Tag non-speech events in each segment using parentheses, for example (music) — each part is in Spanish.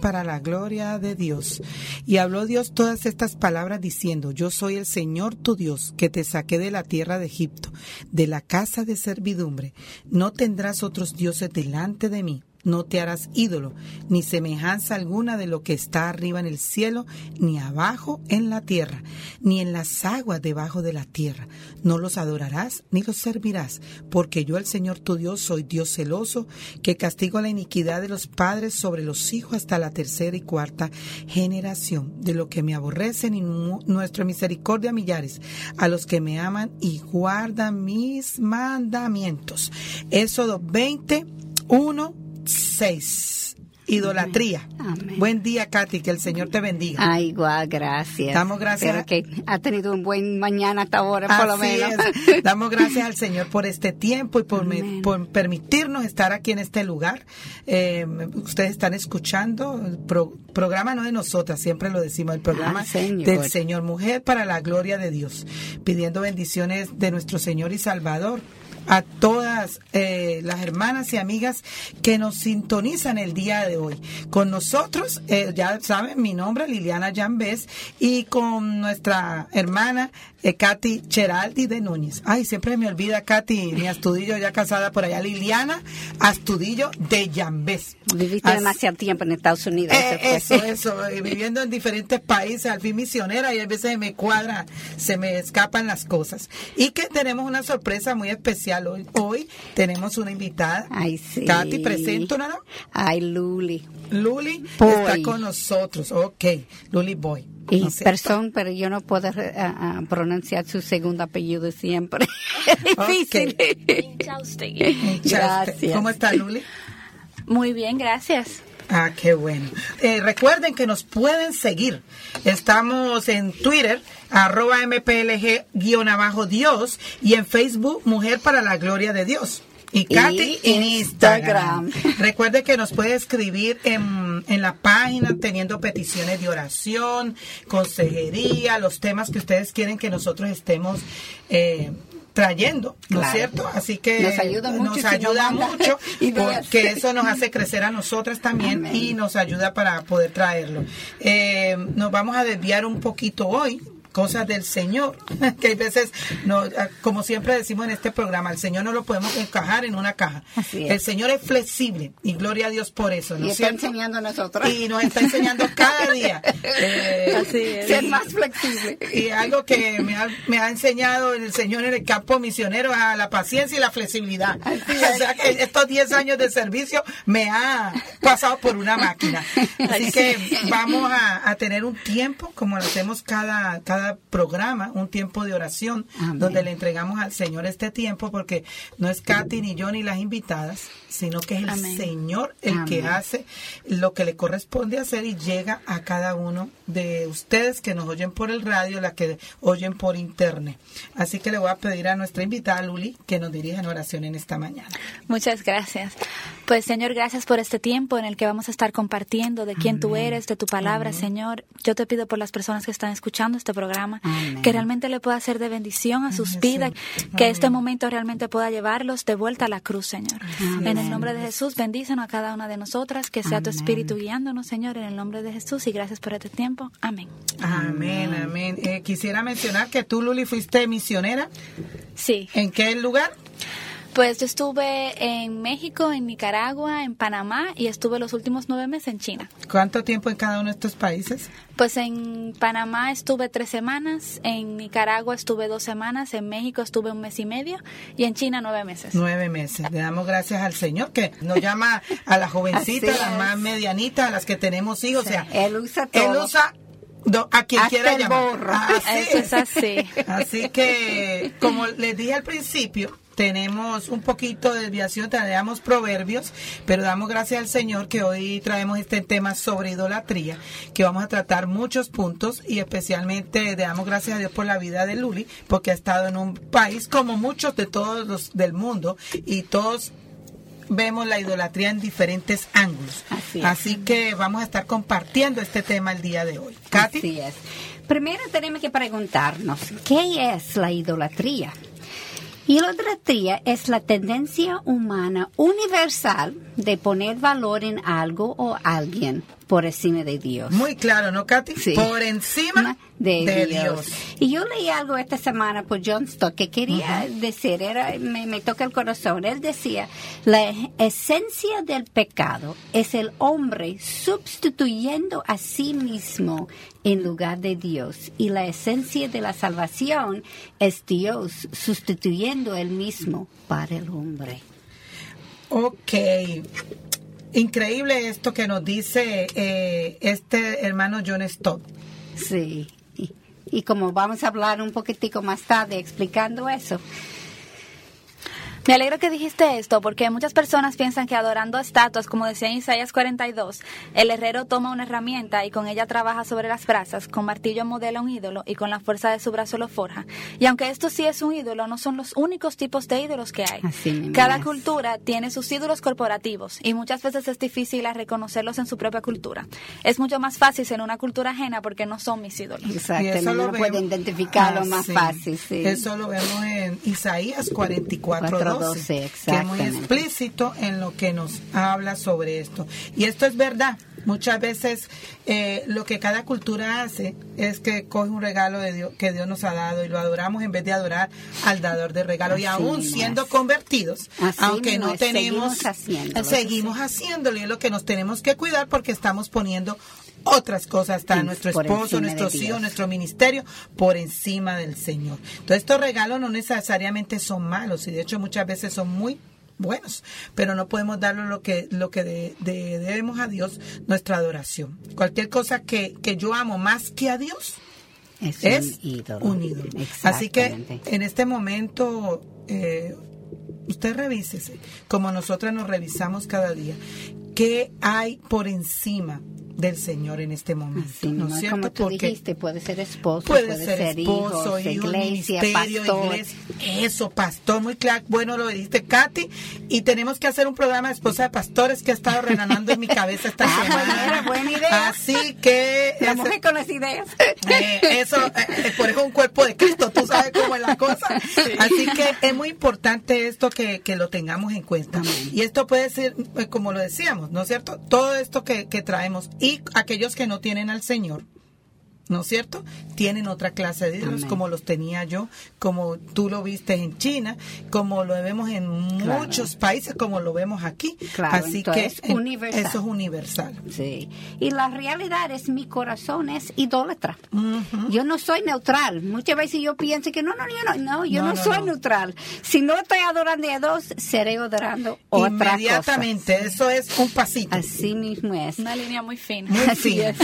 Para la gloria de Dios. Y habló Dios todas estas palabras diciendo, yo soy el Señor tu Dios, que te saqué de la tierra de Egipto, de la casa de servidumbre. No tendrás otros dioses delante de mí no te harás ídolo, ni semejanza alguna de lo que está arriba en el cielo, ni abajo en la tierra, ni en las aguas debajo de la tierra. No los adorarás ni los servirás, porque yo el Señor tu Dios soy Dios celoso, que castigo la iniquidad de los padres sobre los hijos hasta la tercera y cuarta generación, de lo que me aborrecen y nuestra misericordia millares, a los que me aman y guardan mis mandamientos. Éxodo 20, 1 6. Idolatría. Buen día, Katy, que el Señor te bendiga. Ay, igual, gracias. Damos gracias. Que ha tenido un buen mañana hasta ahora, por lo menos. Damos gracias al (laughs) Señor por este tiempo y por, por permitirnos estar aquí en este lugar. Eh, ustedes están escuchando el programa no de nosotras, siempre lo decimos, el programa del Señor Mujer para la gloria de Dios, pidiendo bendiciones de nuestro Señor y Salvador a todas eh, las hermanas y amigas que nos sintonizan el día de hoy. Con nosotros, eh, ya saben, mi nombre es Liliana Jambés y con nuestra hermana eh, Katy Cheraldi de Núñez. Ay, siempre me olvida Katy, mi Astudillo ya casada por allá, Liliana Astudillo de Jambés. Viviste demasiado tiempo en Estados Unidos. eso, eso, viviendo en diferentes países, al fin misionera y a veces se me cuadra, se me escapan las cosas. Y que tenemos una sorpresa muy especial hoy. tenemos una invitada. Ay, sí. Katy, presento, ¿no? Ay, Luli. Luli está con nosotros. Ok, Luli Boy. Y persona, pero yo no puedo ah, pronunciar su segundo apellido siempre. (laughs) es difícil. Gracias. ¿Cómo está Luli? Muy bien, gracias. Ah, qué bueno. Eh, recuerden que nos pueden seguir. Estamos en Twitter, arroba mplg-dios y en Facebook, Mujer para la Gloria de Dios. Y Katy en Instagram. (laughs) Recuerde que nos puede escribir en, en, la página teniendo peticiones de oración, consejería, los temas que ustedes quieren que nosotros estemos eh, trayendo, ¿no es cierto? Así que nos ayuda mucho, nos ayuda mucho (laughs) porque eso nos hace crecer a nosotras también y nos ayuda para poder traerlo. Eh, nos vamos a desviar un poquito hoy cosas del Señor, (laughs) que hay veces, no, ah, como siempre decimos en este programa, el Señor no lo podemos encajar en una caja. El Señor es flexible y gloria a Dios por eso. ¿no y está enseñando a nosotros. Y nos está enseñando cada día. (laughs) Eh, Así es. Ser más flexible. Y algo que me ha, me ha enseñado el Señor en el campo misionero a la paciencia y la flexibilidad. (laughs) O sea que estos 10 años de servicio me ha pasado por una máquina. Así que vamos a, a tener un tiempo como lo hacemos cada, cada programa un tiempo de oración donde le entregamos al Señor este tiempo porque no es Katy ni yo ni las invitadas, sino que es el Señor el que hace lo que le corresponde hacer y llega a cada uno de ustedes que nos oyen por el radio, las que oyen por internet. Así que le voy a pedir a nuestra invitada Luli que nos dirija en oración en esta mañana. Muchas gracias. Pues Señor, gracias por este tiempo en el que vamos a estar compartiendo de quién tú eres, de tu palabra, Señor. Yo te pido por las personas que están escuchando este programa que realmente le pueda ser de bendición a sus vidas, que este momento realmente pueda llevarlos de vuelta a la cruz, Señor. En el nombre de Jesús, bendícenos a cada una de nosotras, que sea tu espíritu guiándonos, Señor, en el nombre de Jesús, y gracias por este tiempo. Amén. Amén, amén. Eh, quisiera mencionar que tú, Luli, fuiste misionera. Sí. ¿En qué lugar? Pues yo estuve en México, en Nicaragua, en Panamá y estuve los últimos nueve meses en China. ¿Cuánto tiempo en cada uno de estos países? Pues en Panamá estuve tres semanas, en Nicaragua estuve dos semanas, en México estuve un mes y medio y en China nueve meses. Nueve meses. Le damos gracias al Señor que nos llama a las jovencitas, a las más medianitas, a las que tenemos hijos. O sea, él usa todo. Él usa a quien quiera llamar. Así, Eso es así. Así que, como les dije al principio, tenemos un poquito de desviación, traemos proverbios, pero damos gracias al Señor que hoy traemos este tema sobre idolatría, que vamos a tratar muchos puntos y especialmente damos gracias a Dios por la vida de Luli, porque ha estado en un país como muchos de todos los del mundo y todos vemos la idolatría en diferentes ángulos. Así, que vamos a estar compartiendo este tema el día de hoy. Katy. Así es. Primero tenemos que preguntarnos, ¿qué es la idolatría? Idolatría es la tendencia humana universal de poner valor en algo o alguien por encima de Dios. Muy claro, ¿no, Katy? Sí. Por encima de, Dios. Y yo leí algo esta semana por John Stott que quería decir, era, me, toca el corazón. Él decía, la esencia del pecado es el hombre sustituyendo a sí mismo en lugar de Dios. Y la esencia de la salvación es Dios sustituyendo él mismo para el hombre. Ok. Increíble esto que nos dice eh, este hermano John Stott. Sí, y, y, como vamos a hablar un poquitico más tarde explicando eso, me alegro que dijiste esto porque muchas personas piensan que adorando estatuas, como decía en Isaías 42, el herrero toma una herramienta y con ella trabaja sobre las brasas, con martillo modela un ídolo y con la fuerza de su brazo lo forja. Y aunque esto sí es un ídolo, no son los únicos tipos de ídolos que hay. Cada cultura tiene sus ídolos corporativos y muchas veces es difícil reconocerlos en su propia cultura. Es mucho más fácil ser una cultura ajena porque no son mis ídolos. Exacto, no puede identificarlo más fácil. Eso lo vemos en Isaías 44 que es muy explícito en lo que nos habla sobre esto. Y esto es verdad. Muchas veces eh, lo que cada cultura hace es que coge un regalo de Dios, que Dios nos ha dado y lo adoramos en vez de adorar al dador de regalo. y aún siendo convertidos, aunque no tenemos, seguimos haciéndolo. Y es lo que nos tenemos que cuidar porque estamos poniendo otras cosas, está nuestro esposo, nuestros hijos, nuestro ministerio, por encima del Señor. Entonces estos regalos no necesariamente son malos y de hecho muchas veces son muy buenos, pero no podemos darle lo que, lo que debemos a Dios, nuestra adoración. Cualquier cosa que, que yo amo más que a Dios es, un ídolo. Así que en este momento, eh, usted revísese, como nosotras nos revisamos cada día, qué hay por encima del Señor en este momento. ¿no es cierto? Como tú dijiste, puede ser esposo, puede, ser, esposo, hijo, iglesia, pastor. Eso, pastor, muy claro. Bueno, lo dijiste, Katy. Y tenemos que hacer un programa de esposa de pastores que ha estado renanando en mi cabeza esta (laughs) ah, semana. buena idea. Así que... La mujer con las ideas. (laughs) Eh, eso, eh, eh, por eso un cuerpo de Cristo, tú sabes cómo es la cosa. (laughs) Así que es muy importante esto que, que lo tengamos en cuenta. Y esto puede ser, como lo decíamos, ¿no es cierto? Todo esto que, traemos y aquellos que no tienen al Señor, ¿no es cierto? Tienen otra clase de ídolos como los tenía yo, como tú lo viste en China, como lo vemos en muchos países, como lo vemos aquí. Así que es universal. eso es universal. Sí. Y la realidad es mi corazón es idólatra. Yo no soy neutral. Muchas veces yo pienso que no, no, yo no, no yo no, soy neutral. Si no estoy adorando a dos, seré adorando otra Inmediatamente, eso es un pasito. Así mismo es. Una línea muy fina. Muy fina.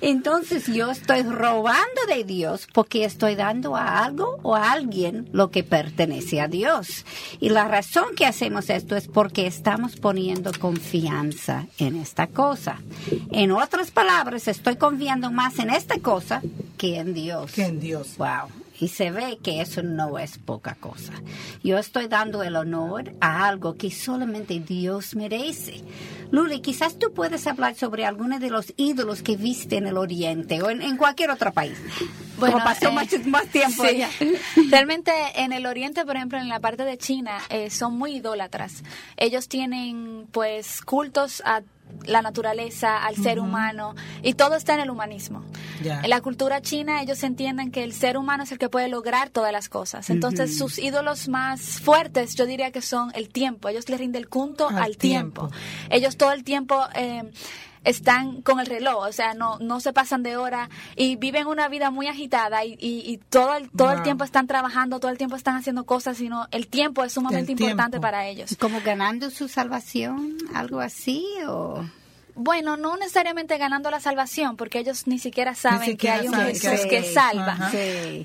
Entonces yo estoy robando de Dios porque estoy dando a algo o a alguien lo que pertenece a Dios. Y la razón que hacemos esto es porque estamos poniendo confianza en esta cosa. En otras palabras, estoy confiando más en esta cosa que en Dios. Que en Dios. Wow y se ve que eso no es poca cosa. Yo estoy dando el honor a algo que solamente Dios merece. Luli, quizás tú puedes hablar sobre algunos de los ídolos que viste en el Oriente o en, cualquier otro país. Bueno, pasó eh, más, tiempo (laughs) Realmente en el Oriente, por ejemplo, en la parte de China, eh, son muy idólatras. Ellos tienen pues cultos a la naturaleza, al ser humano, y todo está en el humanismo. En la cultura china ellos entienden que el ser humano es el que puede lograr todas las cosas. Entonces sus ídolos más fuertes yo diría que son el tiempo. Ellos le rinden el culto al, tiempo. Ellos todo el tiempo... Eh, están con el reloj, o sea, no, no se pasan de hora y viven una vida muy agitada y, y, todo, el, todo el tiempo están trabajando, todo el tiempo están haciendo cosas, sino el tiempo es sumamente importante para ellos. ¿Como ganando su salvación, algo así o...? bueno, no necesariamente ganando la salvación, porque ellos ni siquiera saben que hay un Jesús que, salva.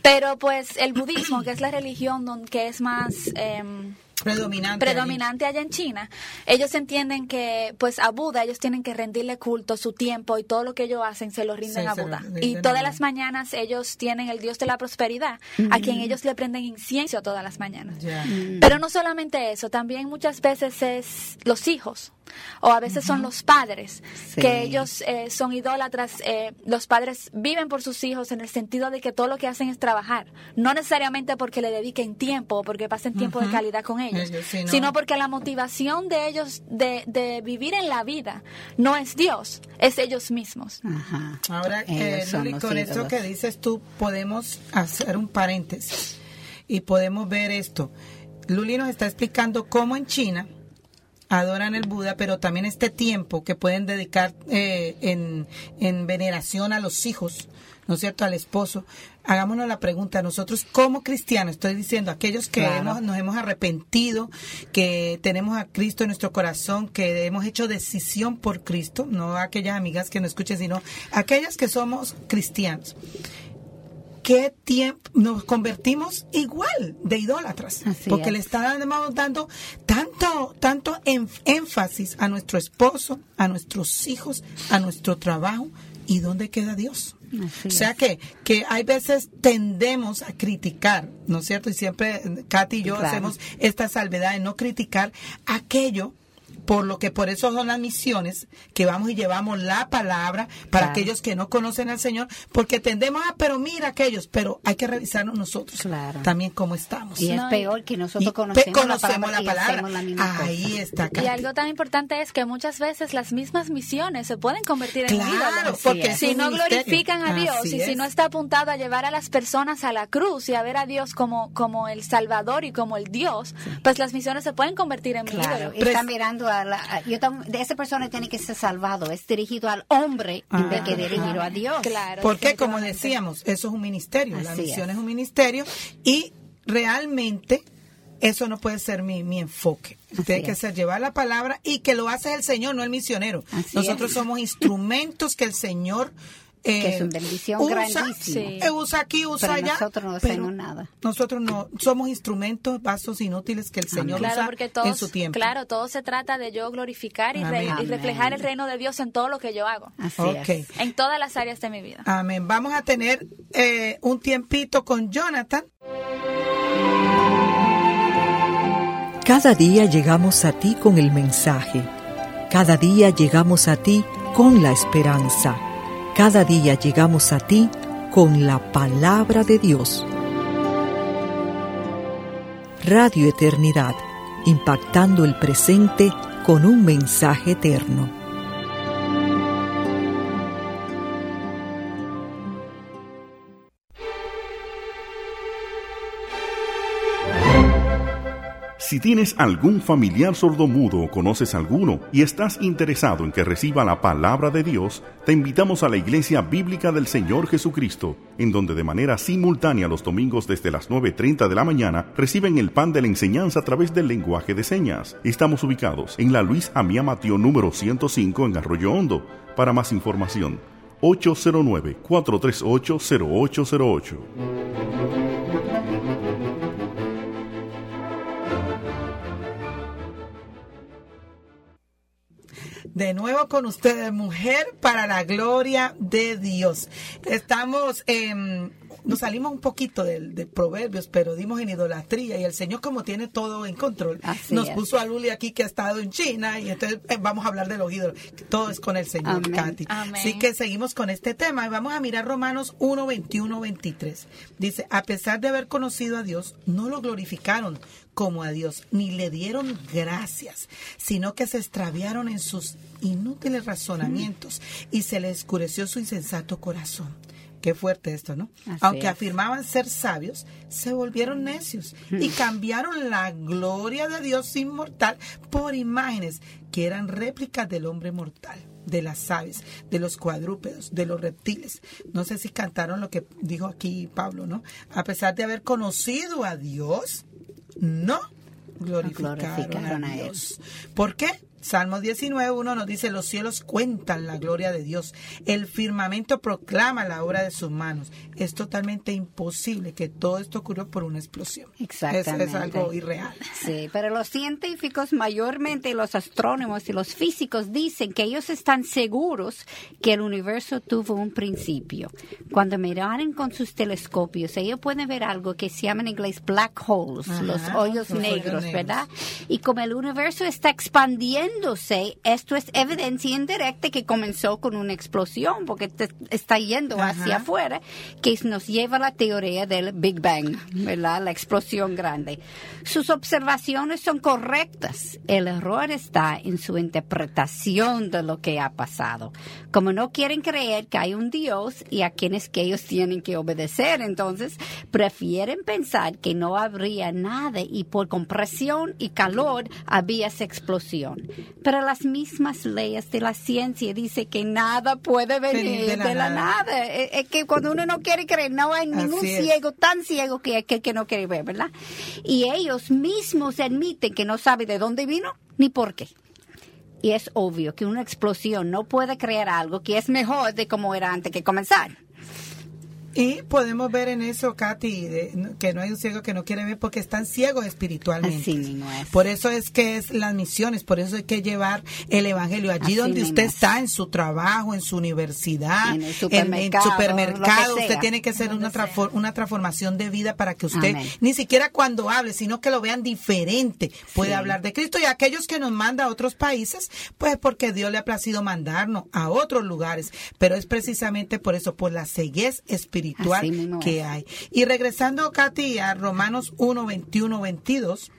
Pero pues el budismo, que es la religión que es más... Eh, predominante, predominante allá en China, ellos entienden que pues a Buda ellos tienen que rendirle culto, su tiempo y todo lo que ellos hacen se lo rinden a Buda. y todas las mañanas ellos tienen el Dios de la prosperidad, a quien ellos le prenden incienso todas las mañanas. Mm. Pero no solamente eso, también muchas veces es los hijos o a veces son los padres, que ellos eh, son idólatras, eh, los padres viven por sus hijos en el sentido de que todo lo que hacen es trabajar, no necesariamente porque le dediquen tiempo o porque pasen tiempo de calidad con ellos, sino porque la motivación de ellos de, de, vivir en la vida no es Dios, es ellos mismos. Ahora, eh, con esto que dices tú, podemos hacer un paréntesis y podemos ver esto. Luli nos está explicando cómo en China adoran el Buda, pero también este tiempo que pueden dedicar eh, en, en, veneración a los hijos, ¿no es cierto?, al esposo. Hagámonos la pregunta, nosotros como cristianos, estoy diciendo, aquellos que nos hemos arrepentido, que tenemos a Cristo en nuestro corazón, que hemos hecho decisión por Cristo, no aquellas amigas que no escuchen, sino aquellas que somos cristianos qué tiempo nos convertimos igual de idólatras, porque le estamos dando tanto, tanto énfasis a nuestro esposo, a nuestros hijos, a nuestro trabajo, ¿y dónde queda Dios? o sea que, que hay veces tendemos a criticar, ¿no es cierto? Y siempre Katy y yo hacemos esta salvedad de no criticar aquello por lo que por eso son las misiones que vamos y llevamos la palabra para aquellos que no conocen al Señor, porque tendemos a, pero mira aquellos, pero hay que revisarnos nosotros también cómo estamos. Y es peor que nosotros conocemos, la palabra. Ahí está. Y algo tan importante es que muchas veces las mismas misiones se pueden convertir en claro, porque si no glorifican a Dios y si no está apuntado a llevar a las personas a la cruz y a ver a Dios como, como el Salvador y como el Dios, pues las misiones se pueden convertir en claro. Está mirando de esa persona tiene que ser salvado, es dirigido al hombre en vez que dirigido a Dios. Claro, Porque como decíamos, eso es un ministerio, la misión es. un ministerio y realmente eso no puede ser mi, mi enfoque. Tiene que ser llevar la palabra y que lo hace el Señor, no el misionero. Nosotros somos instrumentos que el Señor que es una bendición usa, grandísima. Eh, usa aquí, usa pero Nosotros no hacemos nada. Nosotros no somos instrumentos, vasos inútiles que el Señor usa en su tiempo. Claro, todo se trata de yo glorificar y, reflejar el reino de Dios en todo lo que yo hago. Así es. En todas las áreas de mi vida. Amén. Vamos a tener eh, un tiempito con Jonathan. Cada día llegamos a ti con el mensaje. Cada día llegamos a ti con la esperanza cada día llegamos a ti con la palabra de Dios. Radio Eternidad, impactando el presente con un mensaje eterno. Si tienes algún familiar sordomudo o conoces alguno y estás interesado en que reciba la palabra de Dios, te invitamos a la Iglesia Bíblica del Señor Jesucristo, en donde de manera simultánea los domingos desde las 9.30 de la mañana reciben el pan de la enseñanza a través del lenguaje de señas. Estamos ubicados en la Luis Amía Mateo número 105 en Arroyo Hondo. Para más información, 809-438-0808. De nuevo con ustedes, mujer para la gloria de Dios. Estamos en nos salimos un poquito del, de proverbios, pero dimos en idolatría y el Señor como tiene todo en control, nos puso a Luli aquí que ha estado en China y entonces eh, vamos a hablar de los ídolos. Todo es con el Señor, Katy. Así que seguimos con este tema y vamos a mirar Romanos 1, 21, 23. Dice, a pesar de haber conocido a Dios, no lo glorificaron como a Dios, ni le dieron gracias, sino que se extraviaron en sus inútiles razonamientos y se le oscureció su insensato corazón. Qué fuerte esto, ¿no? Aunque afirmaban ser sabios, se volvieron necios y cambiaron la gloria de Dios inmortal por imágenes que eran réplicas del hombre mortal, de las aves, de los cuadrúpedos, de los reptiles. No sé si cantaron lo que dijo aquí Pablo, ¿no? A pesar de haber conocido a Dios, no glorificaron, a Dios. ¿Por qué? Salmo 19, uno nos dice, los cielos cuentan la gloria de Dios, el firmamento proclama la obra de sus manos. Es totalmente imposible que todo esto ocurra por una explosión. Exactamente. Es, es algo irreal. Sí, pero los científicos, mayormente los astrónomos y los físicos, dicen que ellos están seguros que el universo tuvo un principio. Cuando miraron con sus telescopios, ellos pueden ver algo que se llama en inglés black holes, Ajá, los hoyos los hoyos negros, negros. ¿verdad? Y como el universo está esto es evidencia indirecta que comenzó con una explosión, porque te- está yendo Ajá. hacia afuera, que nos lleva a la teoría del Big Bang, ¿verdad? La explosión grande. Sus observaciones son correctas. El error está en su interpretación de lo que ha pasado. Como no quieren creer que hay un Dios y a quienes que ellos tienen que obedecer, entonces prefieren pensar que no habría nada y por compresión y calor había esa explosión. Pero las mismas leyes de la ciencia dicen que nada puede venir de la, nada. Es, es que cuando uno no quiere creer, no hay ningún ciego tan ciego que, que, que no quiere ver, ¿verdad? Y ellos mismos admiten que no sabe de dónde vino ni por qué. Y es obvio que una explosión no puede crear algo que es mejor de como era antes que comenzar. Y podemos ver en eso, Katy, de- que no hay un ciego que no quiere ver porque están ciegos espiritualmente. Así mismo es. Por eso es que es las misiones, por eso hay que llevar el evangelio allí Así donde usted es. está, en su trabajo, en su universidad, En el supermercado, Usted tiene que hacer una, transfor- una transformación de vida para que usted, Amén. ni siquiera cuando hable, sino que lo vean diferente, puede Sí. hablar de Cristo. Y aquellos que nos manda a otros países, pues porque Dios le ha placido mandarnos a otros lugares. Pero es precisamente por eso, por la ceguez espiritual Que hay. Y regresando, Katy, a Romanos 1, 21, 22,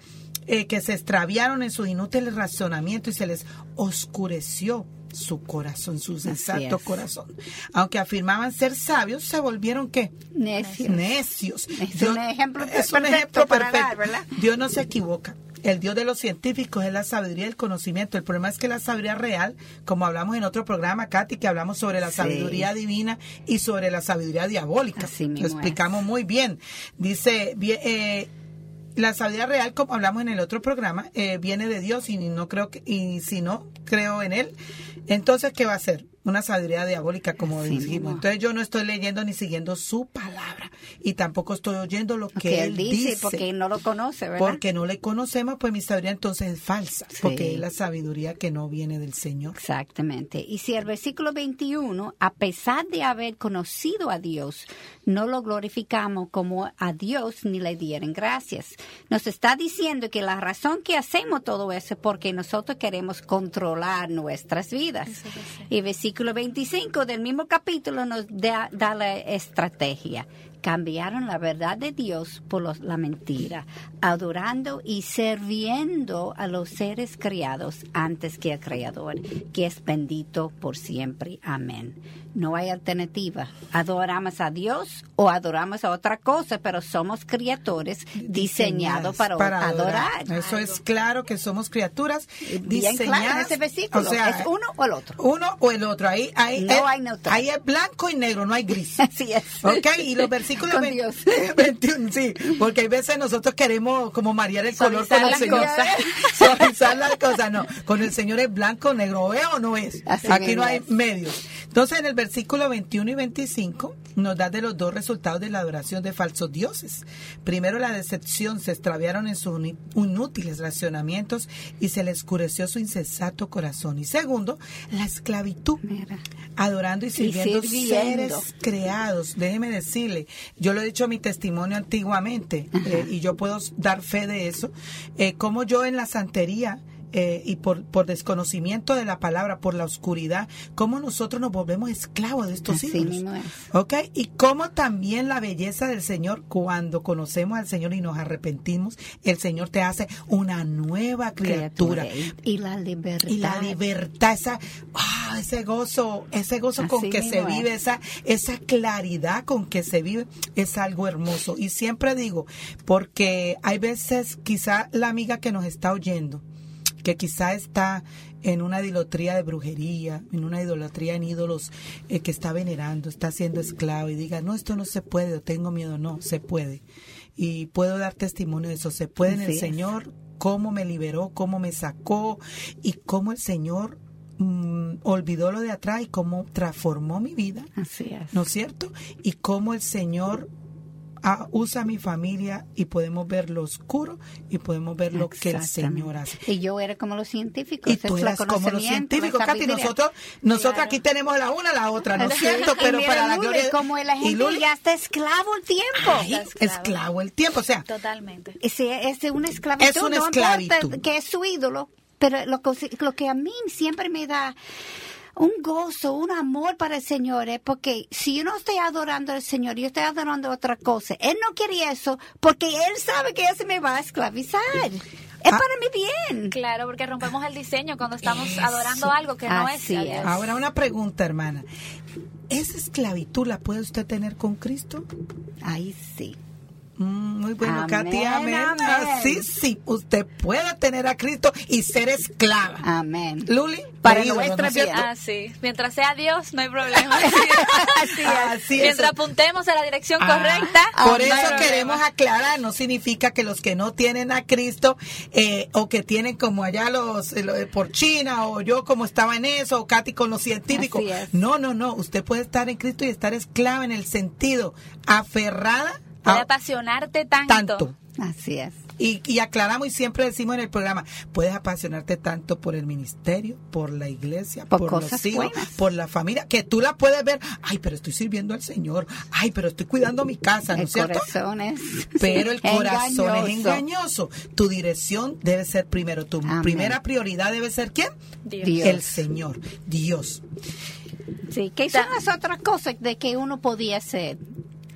eh, que se extraviaron en sus inútiles razonamientos y se les oscureció su corazón, su sensato corazón. Aunque afirmaban ser sabios, se volvieron qué? Necios. Necios. Es un ejemplo es un perfecto ejemplo perfecto. Dios no se equivoca. El Dios de los científicos es la sabiduría el conocimiento. El problema es que la sabiduría real, como hablamos en otro programa, Katy, que hablamos sobre la Sí. sabiduría divina y sobre la sabiduría diabólica. Así Lo es. explicamos muy bien. Dice, eh, la sabiduría real, como hablamos en el otro programa, eh, viene de Dios y no creo que, y si no creo en él, entonces ¿qué va a ser? Una sabiduría diabólica, como dijimos. Entonces yo no estoy leyendo ni siguiendo su palabra y tampoco estoy oyendo lo que, que él él dice, dice. porque no lo conoce, ¿verdad? Porque no le conocemos, pues mi sabiduría entonces es falsa, Sí. porque es la sabiduría que no viene del Señor. Exactamente. Y si el versículo 21, a pesar de haber conocido a Dios, no lo glorificamos como a Dios ni le dieron gracias, nos está diciendo que la razón que hacemos todo eso es porque nosotros queremos controlar nuestras vidas. Y versículo 25 del mismo capítulo nos da, da la estrategia. Cambiaron la verdad de Dios por los- la mentira, adorando y sirviendo a los seres criados antes que al Creador, que es bendito por siempre. Amén. No hay alternativa. Adoramos a Dios o adoramos a otra cosa, pero somos criaturas diseñados para, adorar. Eso es claro que somos criaturas Bien diseñadas. claro en ese versículo. O sea, ¿Es uno o el otro? Uno o el otro. Ahí, ahí, No hay neutral. ahí es blanco y negro, no hay gris. (laughs) Así es. Ok, y los versículos Con Dios. (laughs) 21, sí, porque hay veces nosotros queremos como marear el color con el Señor. Suavizar las cosas, (laughs) no. Con el Señor es blanco, negro, ¿es o no es? Así Aquí no hay medios. Entonces, en el versículo 21 y 25 nos da de los dos resultados de la adoración de falsos dioses. Primero, la decepción, se extraviaron en sus inútiles racionamientos y se le oscureció su insensato corazón. Y segundo, la esclavitud, adorando y sirviendo, sirviendo. seres creados. Déjeme decirle, yo lo he dicho en mi testimonio antiguamente eh, y yo puedo dar fe de eso, eh, como yo en la santería eh, y por, por desconocimiento de la palabra, por la oscuridad, cómo nosotros nos volvemos esclavos de estos Así ídolos. mismo es. ¿Ok? Y cómo también la belleza del Señor, cuando conocemos al Señor y nos arrepentimos, el Señor te hace una nueva criatura. Y, y la libertad. Y la libertad, esa, ah, ese gozo, ese gozo con que se es. vive, esa, esa claridad con que se vive, es algo hermoso. Y siempre digo, porque hay veces quizá la amiga que nos está oyendo, que quizá está en una idolatría de brujería, en una idolatría en ídolos eh, que está venerando, está siendo esclavo y diga, no, esto no se puede, o tengo miedo, no, se puede. Y puedo dar testimonio de eso, se puede en el. Señor cómo me liberó, cómo me sacó y cómo el Señor mm, olvidó lo de atrás y cómo transformó mi vida, Así es. ¿no es cierto? Y cómo el Señor ah, usa a mi familia y podemos ver lo oscuro y podemos ver lo que el. Señor hace. Y yo era como los científicos. Y tú es eras como los científicos, Katy. Nosotros, nosotros Claro. aquí tenemos la una, la otra, ¿no es cierto? Y Pero para la gloria como la y gente Lule, ya está esclavo el tiempo. ay, esclavo. esclavo el tiempo. O sea, Totalmente. Ese- es una esclavitud. Es una no esclavitud. importa que es su ídolo, pero lo, lo que a mí siempre me da un gozo, un amor para el Señor es porque si yo no estoy adorando al Señor, yo estoy adorando otra cosa. Él no quiere eso porque Él sabe que eso me va a esclavizar. Es Ah. para mi bien. Claro, porque rompemos el diseño cuando estamos Eso. adorando algo que no es. Es. Ahora una pregunta, hermana. ¿Esa esclavitud la puede usted tener con Cristo? Ahí sí. Mm, muy bueno, Amén, Katy, amén. amén. Así sí, usted puede tener a Cristo y ser esclava. Amén. Luli, Para nuestra ¿no vida. Ah, sí. Mientras sea Dios, no hay problema. (laughs) Así es. Así es. Mientras apuntemos a la dirección Ah, correcta. Por no eso problema. queremos aclarar, no significa que los que no tienen a Cristo eh, o que tienen como allá los eh, lo de por China o yo como estaba en eso o Katy con los científicos. No, no, no. Usted puede estar en Cristo y estar esclava en el sentido aferrada Puede a apasionarte tanto. tanto. Así es. Y, y aclaramos y siempre decimos en el programa, puedes apasionarte tanto por el ministerio, por la iglesia, Por por, cosas los hijos, buenas. por la familia, que tú la puedes ver, ay, pero estoy sirviendo al Señor, ay, pero estoy cuidando mi casa, ¿no El es cierto? corazón es. Pero el corazón es engañoso. engañoso. Tu dirección debe ser primero. Tu Amén. primera prioridad debe ser ¿quién? Dios. Dios. El Señor, Dios. Sí, que son las otras cosas de que uno podía ser.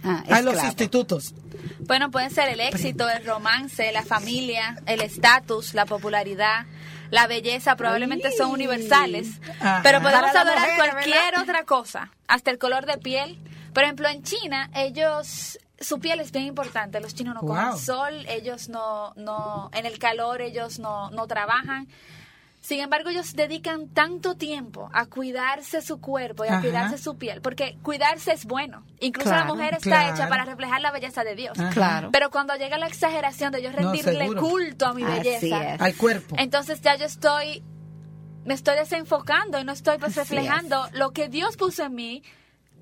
Ah, A los institutos. Bueno, pueden ser el éxito, el romance, la familia, el estatus, la popularidad, la belleza, probablemente son universales. Ajá. Pero podemos Para adorar mujer, cualquier ¿verdad? otra cosa, hasta el color de piel. Por ejemplo, en China, ellos, su piel es bien importante. Los chinos no Wow. comen sol, ellos no, no, en el calor ellos no, no trabajan. Sin embargo, ellos dedican tanto tiempo a cuidarse su cuerpo y a Ajá. cuidarse su piel, porque cuidarse es bueno. Incluso Claro, la mujer está claro. hecha para reflejar la belleza de Dios. Ajá. Claro. Pero cuando llega la exageración de yo rendirle culto a mi Así belleza, es. Al cuerpo. entonces ya yo estoy, me estoy desenfocando y no estoy pues Así reflejando lo que Dios puso en mí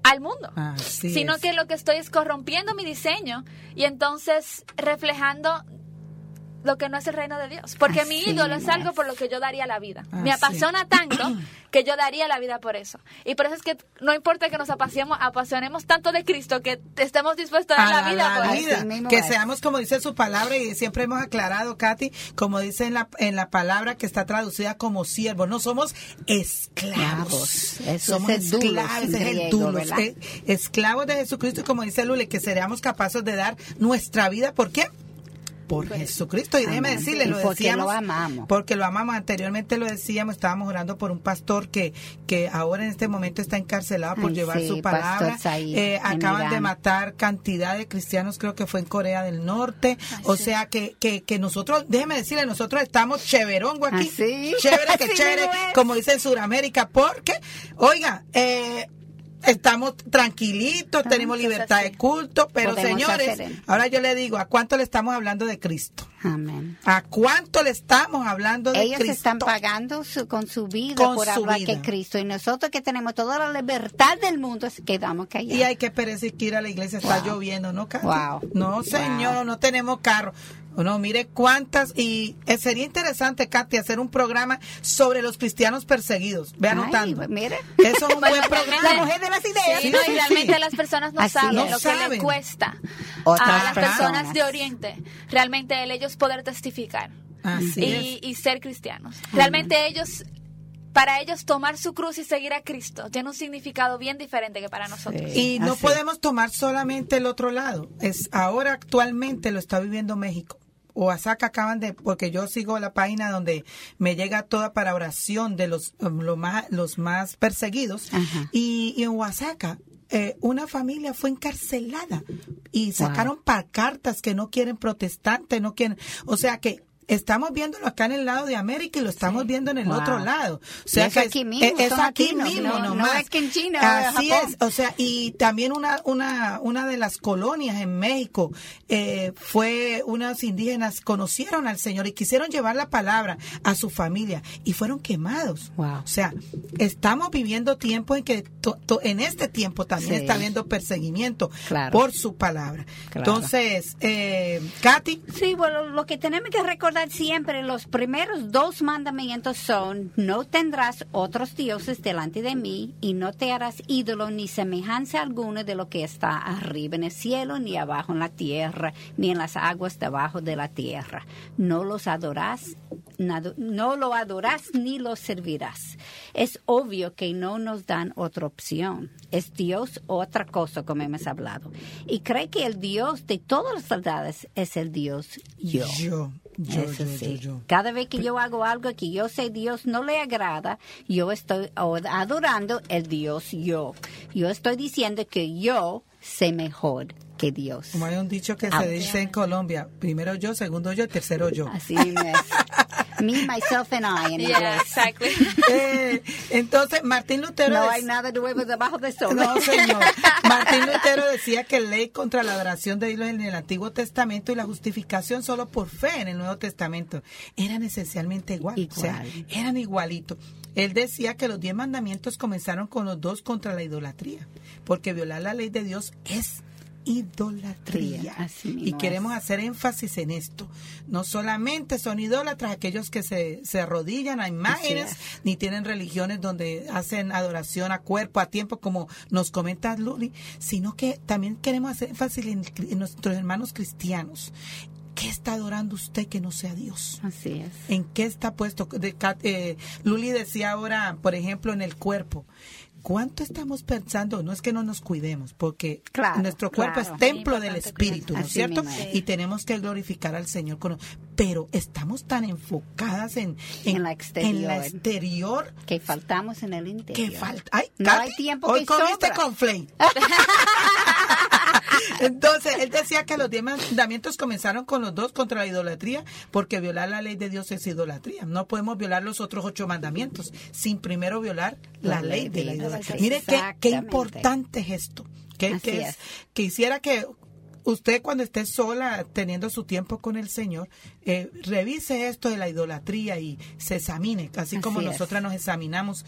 al mundo. Así sino es. que lo que estoy es corrompiendo mi diseño y entonces reflejando lo que no es el reino de Dios. Porque mi ídolo es algo por lo que yo daría la vida. Me apasiona tanto (clears throat) que yo daría la vida por eso. Y por eso es que no importa que nos apasionemos, apasionemos tanto de Cristo que estemos dispuestos a dar la vida por la vida. Que seamos como dice su palabra y siempre hemos aclarado, Katy, como dice en la, en la palabra que está traducida como siervo. No somos esclavos. Eso somos es esclavos, es el eh, esclavos de Jesucristo y como dice Lule, que seríamos capaces de dar nuestra vida. ¿Por qué? Por Jesucristo. Y déjeme Amén. decirle, lo porque decíamos. lo amamos. Porque lo amamos. Anteriormente lo decíamos, estábamos orando por un pastor que, que ahora en este momento está encarcelado por Ay, llevar sí, su palabra. Said, Eh, acaban de matar cantidad de cristianos, creo que fue en Corea del Norte. o sea que, que, que nosotros, déjeme decirle, nosotros estamos cheverongo aquí. Así. Chévere que (laughs) chévere, como dice en Sudamérica, porque, oiga, eh, estamos tranquilitos, tenemos libertad de culto, pero señores, hacer ahora yo le digo, ¿a cuánto le estamos hablando de Cristo? Amén. ¿A cuánto le estamos hablando de Ellos Cristo? están pagando su- con su vida Con por su hablar vida. que Cristo. Y nosotros que tenemos toda la libertad del mundo, quedamos callados. Y hay que perecer que ir a la iglesia, está lloviendo, ¿no, Katy? Wow. No, señor, Wow. no tenemos carro. No, mire cuántas, y sería interesante, Katy, hacer un programa sobre los cristianos perseguidos. Ve Ay, anotando. pues, mire. Eso es un buen (laughs) programa. La mujer de las ideas. Sí, Sí, no, sí, y realmente sí. las personas no Así saben es. lo que No le cuesta Otras a las personas. personas de Oriente realmente el ellos poder testificar Así y, y ser cristianos. Realmente ellos, para ellos tomar su cruz y seguir a Cristo tiene un significado bien diferente que para nosotros. Sí. Y no Así. podemos tomar solamente el otro lado. Es ahora actualmente lo está viviendo México. Oaxaca acaban de, porque yo sigo la página donde me llega toda para oración de los, um, lo más, los más perseguidos. Ajá. Y, y en Oaxaca, eh, una familia fue encarcelada y sacaron cartas que no quieren protestantes, no quieren. O sea que estamos viéndolo acá en el lado de América y lo estamos viendo en el Wow. otro lado. O sea es que aquí mismo, es, aquí latinos, mismo no- no nomás. es que en China Así Japón. es, o sea, y también una, una, una de las colonias en México eh, fue unos indígenas conocieron al Señor y quisieron llevar la palabra a su familia y fueron quemados. Wow. O sea, estamos viviendo tiempos en que to- to- en este tiempo también Sí. está habiendo perseguimiento Claro. por su palabra. Claro. Entonces, eh, Katy, Sí, bueno, lo que tenemos que recordar siempre, los primeros dos mandamientos son, no tendrás otros dioses delante de mí y no te harás ídolo ni semejanza alguna de lo que está arriba en el cielo, ni abajo en la tierra, ni en las aguas debajo de la tierra. No los adorás, no lo adorás ni lo servirás. Es obvio que no nos dan otra opción. Es Dios otra cosa, como hemos hablado. Y cree que el Dios de todas las verdades es el Dios yo. yo, yo, Eso yo, sí. yo. Cada vez que yo hago algo que yo sé Dios no le agrada, yo estoy adorando el Dios yo. Yo estoy diciendo que yo sé mejor que Dios. Como hay un dicho que se dice en Colombia, primero yo, segundo yo, tercero yo. Así es. (laughs) Me, myself and I en Yeah, inglés. exactly. (laughs) Eh, entonces, Martín Lutero... No hay nada nuevo debajo del sol. No, señor. Martín Lutero decía que ley contra la adoración de ídolos en el Antiguo Testamento y la justificación solo por fe en el Nuevo Testamento eran esencialmente igual. O sea, Igual. eran igualitos. Él decía que los diez mandamientos comenzaron con los dos contra la idolatría, porque violar la ley de Dios es idolatría. Así Y es. queremos hacer énfasis en esto. No solamente son idólatras aquellos que se, se arrodillan a imágenes, ni tienen religiones donde hacen adoración a cuerpo, a tiempo, como nos comenta Luli, sino que también queremos hacer énfasis en, en nuestros hermanos cristianos. ¿Qué está adorando usted que no sea Dios? Así es. ¿En qué está puesto? De- eh, Luli decía ahora, por ejemplo, en el cuerpo. ¿Cuánto estamos pensando? No es que no nos cuidemos, porque Claro, nuestro cuerpo claro. es templo del Espíritu, ¿no es cierto? Y tenemos que glorificar al Señor. Con, pero estamos tan enfocadas en, En la exterior. en la exterior Que faltamos en el interior. que falta. Ay, No Katy, hay tiempo hoy que comiste sobra. con flame. (laughs) (laughs) Entonces, él decía que los diez mandamientos comenzaron con los dos contra la idolatría, porque violar la ley de Dios es idolatría. No podemos violar los otros ocho mandamientos sin primero violar la, ley de la idolatría. Mire qué, qué importante es esto. Que, que es, es. quisiera que usted cuando esté sola teniendo su tiempo con el Señor, eh, revise esto de la idolatría y se examine, así, como es. nosotras nos examinamos.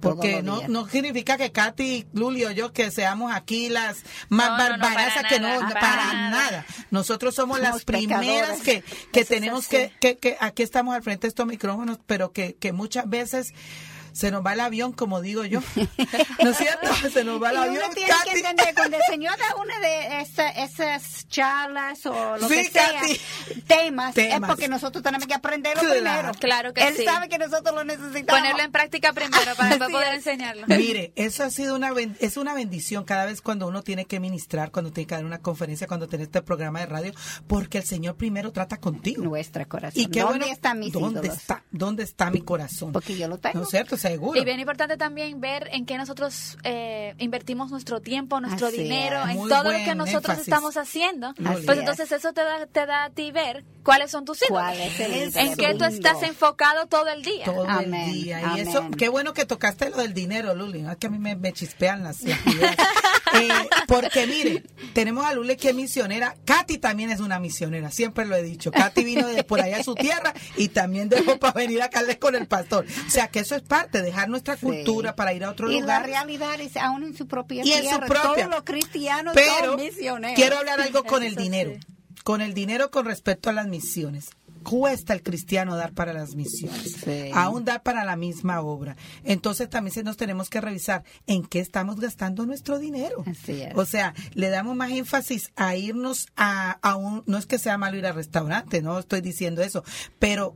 Porque no, no significa que Katy, Luli o yo que seamos aquí las más No, no, no, barbarosas para que no, nada, para, para nada. nada. Nosotros somos, Somos las primeras que, que tenemos que, que, que aquí estamos al frente de estos micrófonos, pero que, que muchas veces se nos va el avión, como digo yo. (laughs) ¿No es cierto? Se nos va el Y avión. uno tiene que Katy. entender, cuando el Señor da una de esa- esas charlas o lo Sí, que sea, temas, Temas. es porque nosotros tenemos que aprenderlo Claro. primero. Claro que Él sí. sabe que nosotros lo necesitamos. Ponerlo en práctica primero para (laughs) después poder es. enseñarlo. Mire, eso ha sido una ben- es una bendición cada vez cuando uno tiene que ministrar, cuando tiene que dar una conferencia, cuando tiene este programa de radio, porque el Señor primero trata contigo. Nuestro corazón. Y qué ¿Dónde bueno, están mis ¿Dónde ídolos? está? ¿Dónde está mi corazón? Porque yo lo tengo. ¿No es cierto? Seguro. Y bien importante también ver en qué nosotros eh, invertimos nuestro tiempo, nuestro Así dinero, es. en Muy todo lo que nosotros énfasis. estamos haciendo. Así Pues es. entonces eso te da, te da a ti ver cuáles son tus ídolos. ¿Cuál es el en qué tú estás enfocado todo el día. todo Amén, el día. Y amén. eso, qué bueno que tocaste lo del dinero, Luli. Es que a mí me, me chispean las, las (laughs) ideas. Eh, porque mire, tenemos a Luli que es misionera. Katy también es una misionera, siempre lo he dicho. Katy vino de por allá a su tierra y también dejó para venir a Caldes con el pastor. O sea que eso es parte, dejar nuestra Sí. cultura para ir a otro y lugar. la realidad es aún en su propia y en tierra. su propia. Todos los cristianos Pero son misioneros. quiero hablar algo con el (laughs) dinero. sí. Con el dinero con respecto a las misiones. Cuesta el cristiano dar para las misiones, Sí. aún dar para la misma obra. Entonces también se nos tenemos que revisar en qué estamos gastando nuestro dinero. Así es. O sea, le damos más énfasis a irnos a, a un, no es que sea malo ir al restaurante, no estoy diciendo eso, pero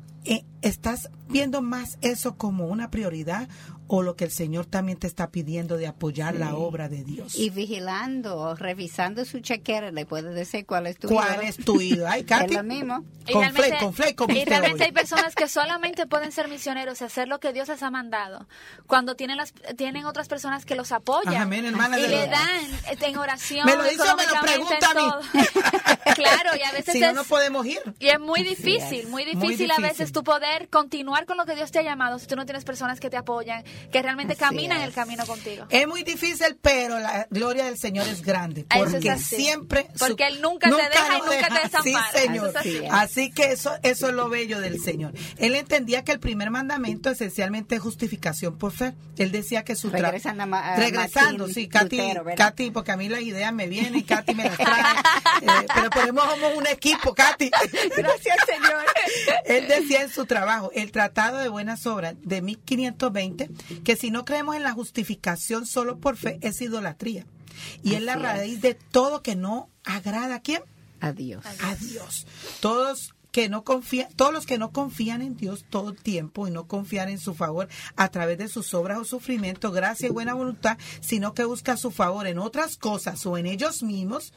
¿estás viendo más eso como una prioridad o lo que el Señor también te está pidiendo de apoyar la obra de Dios? Y vigilando, revisando su chequera, le puede decir cuál es tu ¿Cuál ídolo. es tu ídolo? Ay, (laughs) Katy. Es lo mismo. Y Con realmente- Flake, con Flake, como y realmente hay personas que solamente pueden ser misioneros y hacer lo que Dios les ha mandado cuando tienen las tienen otras personas que los apoyan Ajá, amén, hermana y le dan eh, en oración Me lo hizo, me lo pregunta a mí. (laughs) claro y a veces si no, no podemos ir. Y es muy difícil, muy difícil, Muy a difícil. Tu poder continuar con lo que Dios te ha llamado si tú no tienes personas que te apoyan, que realmente Así caminan es. el camino contigo. Es muy difícil, pero la gloria del Señor es grande. Eso es Porque así. siempre. Porque Él nunca te deja y nunca te deja. desampara. Sí, Señor. Eso es así. Así que eso, eso es lo bello del Señor. Él entendía que el primer mandamiento esencialmente es justificación por fe. Él decía que su Regresando a Regresando, Martín sí, Katy. Katy, porque a mí las ideas me vienen y Katy me las trae. Eh, pero ponemos como un equipo, Katy. Gracias, Señor. Él decía en su trabajo, el Tratado de Buenas Obras de 1520, que si no creemos en la justificación solo por fe, es idolatría. Y es la raíz de todo que no agrada a quién? Adiós. A Dios. Todos que no confían, todos los que no confían en Dios todo el tiempo y no confían en su favor a través de sus obras o sufrimiento, gracia y buena voluntad, sino que buscan su favor en otras cosas o en ellos mismos,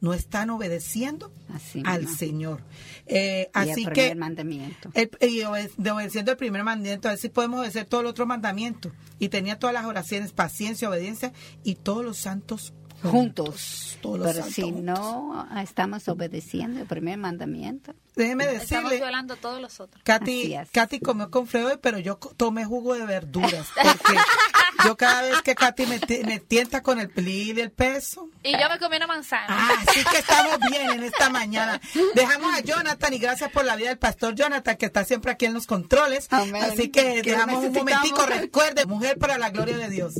no están obedeciendo Así al mismo. Señor. Eh, Y el así primer que mandamiento. el- y obede- de obedeciendo el primer mandamiento, a ver si podemos obedecer todo el otro mandamiento. Y tenía todas las oraciones, paciencia, obediencia y todos los santos Juntos. Todos los Pero si juntos. no estamos obedeciendo el primer mandamiento. Déjeme Estamos decirle, violando todos los otros. Katy. Katy comió con Freud, pero yo tomé jugo de verduras. Porque (laughs) yo cada vez que Katy me, me tienta con el pelín y el peso. Y yo me comí una manzana. Ah, así que estamos bien en esta mañana. Dejamos a Jonathan y gracias por la vida del pastor Jonathan, que está siempre aquí en los controles. Amén. Así que dejamos un momentico. Recuerde, mujer para la gloria de Dios.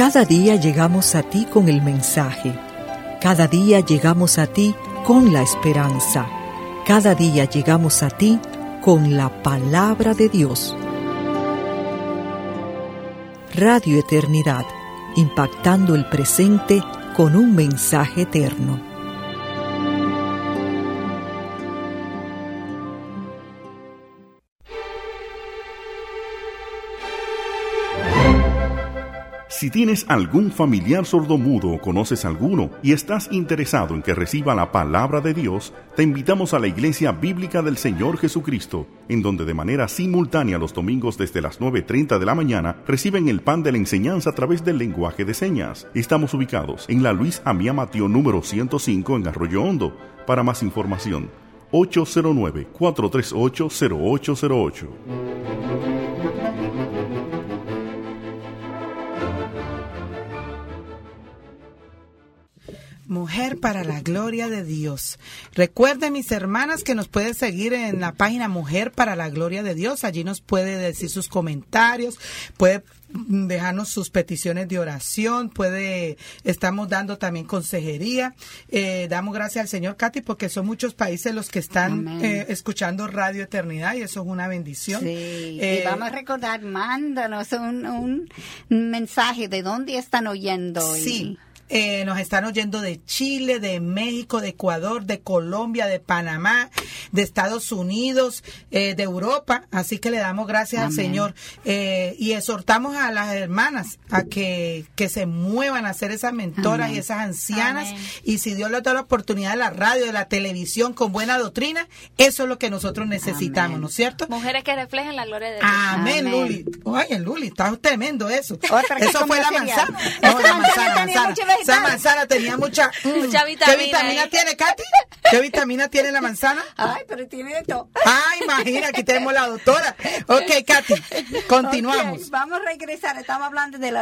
Cada día llegamos a ti con el mensaje. Cada día llegamos a ti con la esperanza. Cada día llegamos a ti con la palabra de Dios. Radio Eternidad, impactando el presente con un mensaje eterno. Si tienes algún familiar sordomudo o conoces alguno y estás interesado en que reciba la palabra de Dios, te invitamos a la Iglesia Bíblica del Señor Jesucristo, en donde de manera simultánea los domingos desde las 9.30 de la mañana reciben el pan de la enseñanza a través del lenguaje de señas. Estamos ubicados en la Luis Amía Mateo número 105 en Arroyo Hondo. Para más información, 809-438-0808. Mujer para la gloria de Dios. Recuerden, mis hermanas, que nos puede seguir en la página Mujer para la gloria de Dios. Allí nos puede decir sus comentarios, puede dejarnos sus peticiones de oración, puede, estamos dando también consejería. Eh, damos gracias al Señor, Katy, porque son muchos países los que están eh, escuchando Radio Eternidad y eso es una bendición. Sí, Eh, y vamos a recordar, mándanos un, un mensaje de dónde están oyendo. y- Sí. Eh, nos están oyendo de Chile, de México, de Ecuador, de Colombia, de Panamá, de Estados Unidos, eh, de Europa. Así que le damos gracias al. Señor eh, y exhortamos a las hermanas a que, que se muevan a ser esas mentoras Amén. y esas ancianas. Amén. Y si Dios les da la oportunidad de la radio, de la televisión con buena doctrina, eso es lo que nosotros necesitamos, Amén. ¿no es cierto? Mujeres que reflejen la gloria de Dios. Amén, Amén. Luli. Oye, Luli, está tremendo eso. Otra eso fue la manzana. No, la manzana manzana, Esa manzana tenía mucha, mm, (laughs) Mucha ¿Qué vitamina vitamina ahí. tiene, Katy? ¿Qué vitamina tiene la manzana? Ay, pero tiene de todo. Ah, imagina, aquí tenemos la doctora. Ok, Katy, continuamos. Vamos a regresar. Estamos hablando del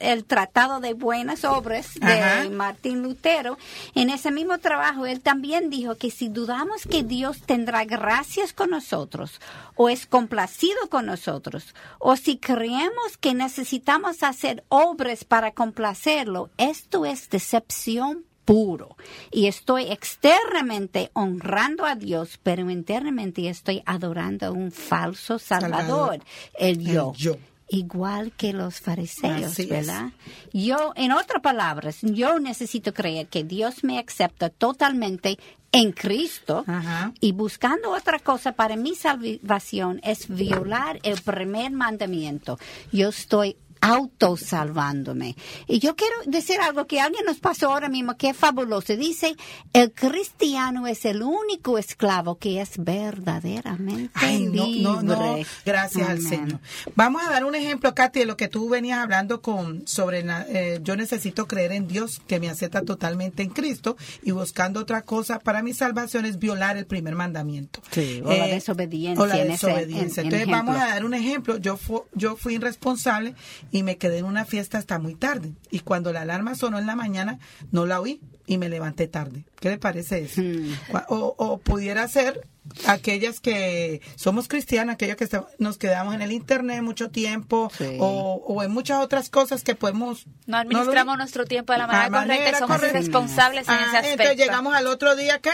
el Tratado de Buenas Obras de Ajá. Martín Lutero. En ese mismo trabajo, él también dijo que si dudamos que Dios tendrá gracias con nosotros, o es complacido con nosotros, o si creemos que necesitamos hacer obras para complacerlo, esto es decepción puro y estoy externamente honrando a Dios, pero internamente estoy adorando a un falso Salvador, Salvador. el yo. El yo. Igual que los fariseos, Así es. ¿verdad? Yo, en otras palabras, yo necesito creer que Dios me acepta totalmente en Cristo Ajá. y buscando otra cosa para mi salvación es violar el primer mandamiento. Yo estoy autosalvándome. Y yo quiero decir algo que alguien nos pasó ahora mismo que es fabuloso. Dice, el cristiano es el único esclavo que es verdaderamente Ay, no, libre. no, no. Gracias al. Señor. Vamos a dar un ejemplo, Katy, de lo que tú venías hablando con sobre eh, yo necesito creer en Dios que me acepta totalmente en Cristo y buscando otra cosa para mi salvación es violar el primer mandamiento. Eh, Sí, o la desobediencia O la en ese- desobediencia. en- en Entonces vamos a dar un ejemplo. Yo, fu- yo fui irresponsable y me quedé en una fiesta hasta muy tarde. Y cuando la alarma sonó en la mañana, no la oí y me levanté tarde. ¿Qué le parece eso? Hmm. O, o pudiera ser aquellas que somos cristianas, aquellos que nos quedamos en el internet mucho tiempo Sí. o, o en muchas otras cosas que podemos... No administramos lo- nuestro tiempo de la manera Ah, manera correcta somos correcta. responsables en Ah, ese aspecto. Entonces llegamos al otro día que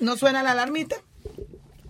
no suena la alarmita.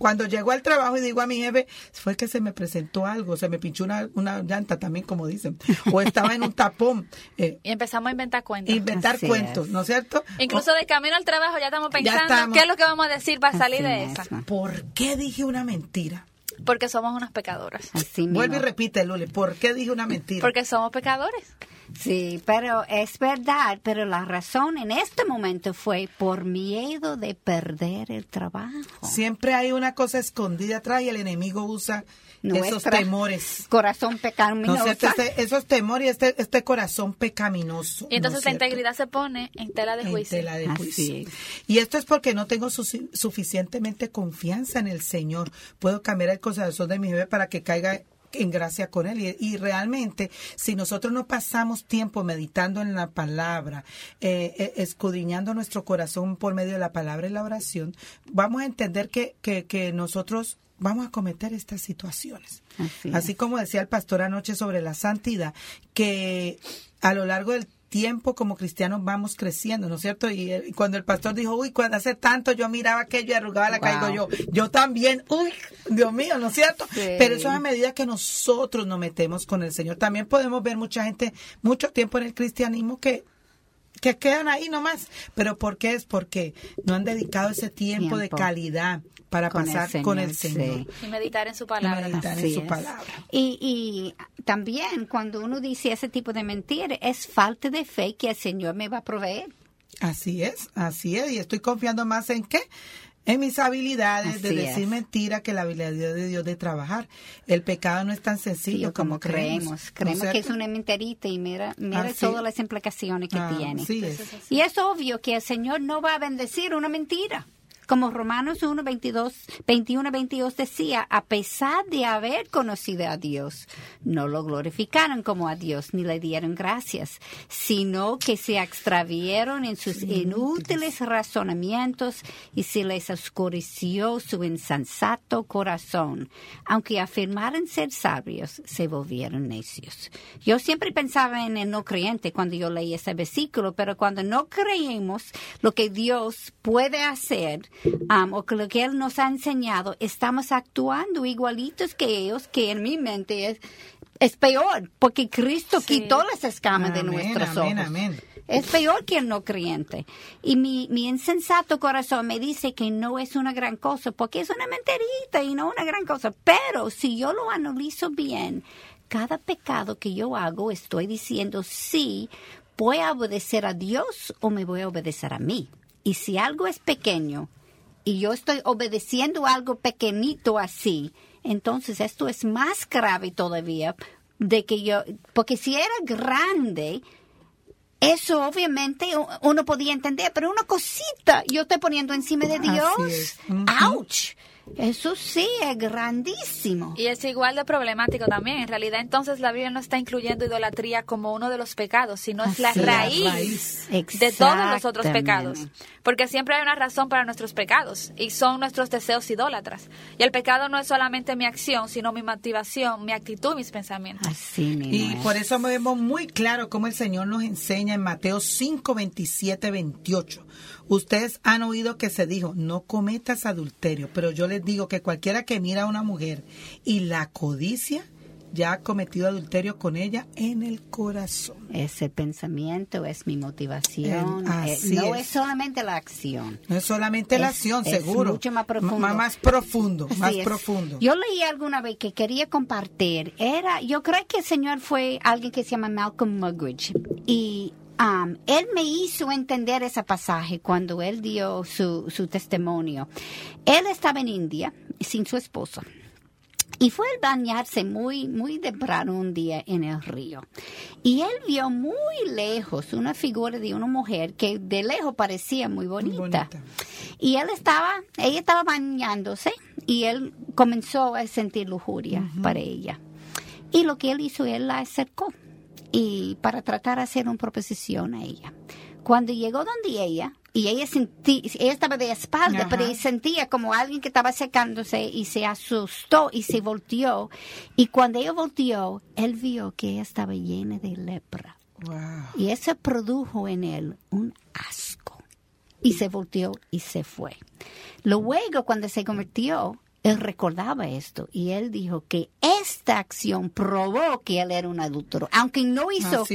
Cuando llego al trabajo y digo a mi jefe, fue que se me presentó algo, se me pinchó una, una llanta también, como dicen, o estaba en un (laughs) tapón. Eh, Y empezamos a inventar cuentos. inventar Así cuentos, es. ¿no es cierto? Incluso de camino al trabajo ya estamos pensando estamos. qué es lo que vamos a decir para salir Así de esa. ¿Por qué dije una mentira? Porque somos unas pecadoras. Así mismo. Vuelve y repite, Luli, ¿por qué dije una mentira? Porque somos pecadores. Sí, pero es verdad, pero la razón en este momento fue por miedo de perder el trabajo. Siempre hay una cosa escondida atrás y el enemigo usa esos temores. Corazón ¿No pecaminoso. cierto? Este- esos temores y este, este corazón pecaminoso. Y entonces ¿no la cierto? integridad se pone en tela de en juicio. tela de Así juicio. es. Y esto es porque no tengo su- suficientemente confianza en el Señor. Puedo cambiar el corazón de mi bebé para que caiga en gracia con él y, y realmente si nosotros no pasamos tiempo meditando en la palabra eh, eh, escudriñando nuestro corazón por medio de la palabra y la oración vamos a entender que, que, que nosotros vamos a cometer estas situaciones Así. Así como decía el pastor anoche sobre la santidad, que a lo largo del tiempo como cristianos vamos creciendo, ¿no es cierto? Y, eh, cuando el pastor dijo, uy, cuando hace tanto yo miraba aquello y arrugaba la Wow. caigo yo, yo también, uy, Dios mío, ¿no es cierto? Sí. Pero eso es a medida que nosotros nos metemos con el Señor. También podemos ver mucha gente, mucho tiempo en el cristianismo que que quedan ahí nomás. ¿Pero por qué? Es porque no han dedicado ese tiempo, de calidad para Con el pasar con el Señor, sí. Y meditar en su Y palabra. meditar en su es. palabra. Y, y también cuando uno dice ese tipo de mentira, es falta de fe que el Señor me va a proveer. Así es, así es. Y estoy confiando más en qué? En mis habilidades de decir es. mentira que la habilidad de Dios de trabajar. El pecado no es tan sencillo Sí, como creemos. ¿no es Creemos que es una mentirita y mira, mira Así- todas las implicaciones que Ah, tiene. es. Y es obvio que el Señor no va a bendecir una mentira. Como Romanos 1, 22, 21, 22 decía, a pesar de haber conocido a Dios, no lo glorificaron como a Dios ni le dieron gracias, sino que se extravieron en sus inútiles razonamientos y se les oscureció su insensato corazón. Aunque afirmaron ser sabios, se volvieron necios. Yo siempre pensaba en el no creyente cuando yo leí ese versículo, pero cuando no creemos lo que Dios puede hacer um, o que lo que Él nos ha enseñado, estamos actuando igualitos que ellos, que en mi mente es, es peor, porque Cristo Sí. quitó las escamas de nuestros amén, ojos. amén. Es peor que el no creyente. Y mi, mi insensato corazón me dice que no es una gran cosa, porque es una mentirita y no una gran cosa. Pero si yo lo analizo bien, cada pecado que yo hago estoy diciendo sí, voy a obedecer a Dios o me voy a obedecer a mí. Y si algo es pequeño y yo estoy obedeciendo algo pequeñito así, entonces esto es más grave todavía de que yo, porque si era grande, eso obviamente uno podía entender, pero una cosita yo estoy poniendo encima de Dios. ¡Ouch! Eso sí es grandísimo. Y es igual de problemático también. En realidad, entonces la Biblia no está incluyendo idolatría como uno de los pecados, sino es la raíz, raíz. de todos los otros pecados. Porque siempre hay una razón para nuestros pecados y son nuestros deseos idólatras. Y el pecado no es solamente mi acción, sino mi motivación, mi actitud, mis pensamientos. Así mismo. Y es. por eso vemos muy claro cómo el Señor nos enseña en Mateo 5, 27, 28. Ustedes han oído que se dijo, no cometas adulterio, pero yo les digo que cualquiera que mira a una mujer y la codicia, ya ha cometido adulterio con ella en el corazón. Ese pensamiento es mi motivación. Eh, no es. solamente la acción. No es solamente la acción, seguro. Es mucho más profundo. más profundo, más profundo. Yo leí alguna vez que quería compartir. Era, yo creo que el Señor fue alguien que se llama Malcolm Muggeridge. Y Um, él me hizo entender ese pasaje cuando él dio su, su testimonio. Él estaba en India sin su esposa. Y fue a bañarse muy, muy temprano un día en el río. Y él vio muy lejos una figura de una mujer que de lejos parecía muy bonita. Y él estaba, ella estaba bañándose y él comenzó a sentir lujuria para ella. Y lo que él hizo, él la acercó y para tratar de hacer una proposición a ella. Cuando llegó donde ella, y ella sentía, ella estaba de espalda, pero ella sentía como alguien que estaba secándose y se asustó y se volteó. Y cuando ella volteó, él vio que ella estaba llena de lepra. Y eso produjo en él un asco. Y se volteó y se fue. Luego, cuando se convirtió, él recordaba esto y él dijo que esta acción probó que él era un adulto, aunque no hizo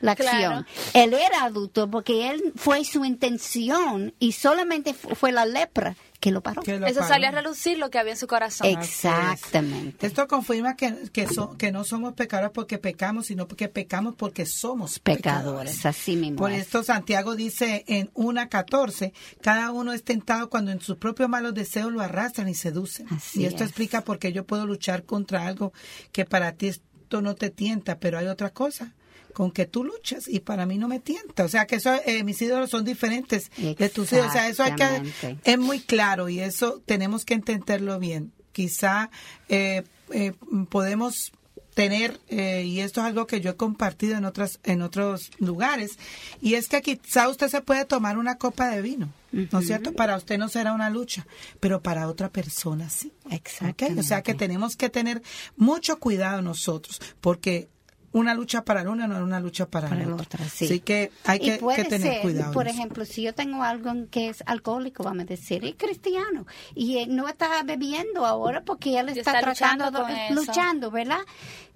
la acción. Él era adulto porque él fue su intención y solamente fue la lepra que lo paró. Eso salió a relucir lo que había en su corazón. Exactamente. Esto confirma que, que, que no somos pecadores porque pecamos, sino porque pecamos porque somos pecadores. Así mismo. Por esto Santiago dice en 1.14, cada uno es tentado cuando en sus propios malos deseos lo arrastran y seducen. y esto explica por qué yo puedo luchar contra algo que para ti esto no te tienta, pero hay otra cosa con que tú luchas y para mí no me tienta. O sea, que eso, eh, mis ídolos son diferentes de tus ídolos. O sea, eso hay que, es muy claro y eso tenemos que entenderlo bien. Quizá eh, eh, podemos tener y esto es algo que yo he compartido en otras en otros lugares y es que quizá usted se puede tomar una copa de vino ¿no es cierto? Para usted no será una lucha, pero para otra persona sí. Exacto. O sea que tenemos que tener mucho cuidado nosotros, porque una lucha para el uno no es una lucha para, el otro. Así que hay que, tener cuidado. Por ejemplo, si yo tengo algo que es alcohólico, vamos a decir, es cristiano, y no está bebiendo ahora porque él está, tratando, luchando, luchando, ¿verdad?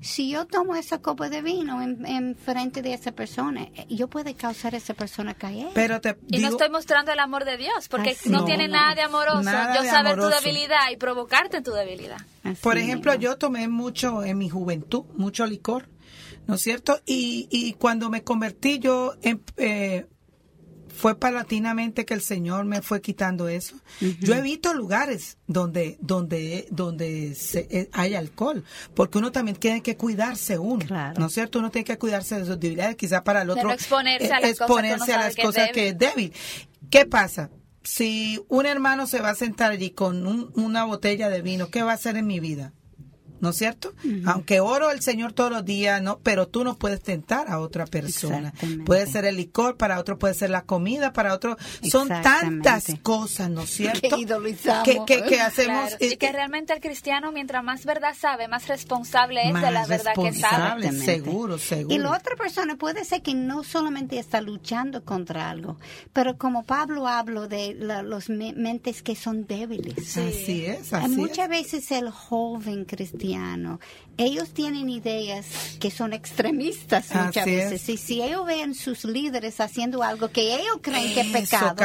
Si yo tomo esa copa de vino en, frente de esa persona, eh, yo puedo causar a esa persona caer. Pero te y no estoy mostrando el amor de Dios, porque no, tiene nada de amoroso. yo saber tu debilidad y provocarte en tu debilidad. por ejemplo, yo tomé mucho en mi juventud, mucho licor ¿no es cierto? Y, y cuando me convertí yo, eh, fue palatinamente que el Señor me fue quitando eso. Yo evito lugares donde donde donde se, eh, hay alcohol, porque uno también tiene que cuidarse uno, ¿no es cierto? Uno tiene que cuidarse de sus debilidades, quizá para el otro exponerse a las exponerse a las cosas que es débil. ¿Qué pasa? Si un hermano se va a sentar allí con una botella de vino, ¿qué va a hacer en mi vida? ¿No es cierto? Aunque oro al Señor todos los días, no, pero tú no puedes tentar a otra persona. Puede ser el licor, para otro puede ser la comida, para otro son tantas cosas, ¿no es cierto? Que, que, hacemos y que realmente el cristiano mientras más verdad sabe, más responsable es de la verdad que sabe. Seguro, seguro. Y la otra persona puede ser que no solamente está luchando contra algo, pero como Pablo hablo de los mentes que son débiles. Así es, así Muchas veces el joven cristiano ellos tienen ideas que son extremistas muchas veces. Y si ellos ven sus líderes haciendo algo que ellos creen que es pecado.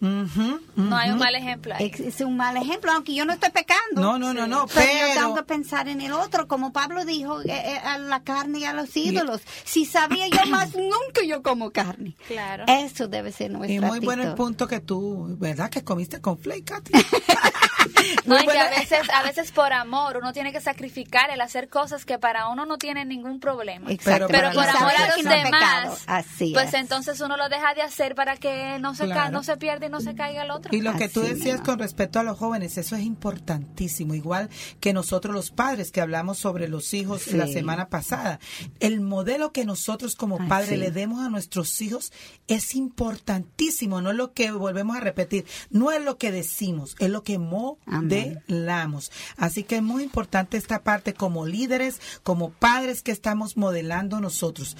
No hay un mal ejemplo Es, un mal ejemplo, aunque yo no estoy pecando. No, no, no, no. Pero, yo tengo que pensar en el otro, como Pablo dijo, eh, eh, a la carne y a los ídolos. Si sabía yo (coughs) más, nunca yo como carne. Claro. Eso debe ser nuestra Y muy bueno el punto que tú, ¿verdad? Que comiste con flake, Katy. (laughs) (laughs) no, y que a veces, a veces por amor uno tiene que sacrificar el hacer cosas que para uno no tienen ningún problema. Pero, por amor a los demás, Así pues entonces uno lo deja de hacer para que no se, no se pierda y no se caiga el otro. Y lo que tú decías con respecto a los jóvenes, eso es importantísimo, igual que nosotros los padres que hablamos sobre los hijos la semana pasada. El modelo que nosotros como padres le demos a nuestros hijos es importantísimo, no es lo que volvemos a repetir, no es lo que decimos, es lo que modelamos. Así que es muy importante esta parte como líderes, como padres que estamos modelando nosotros.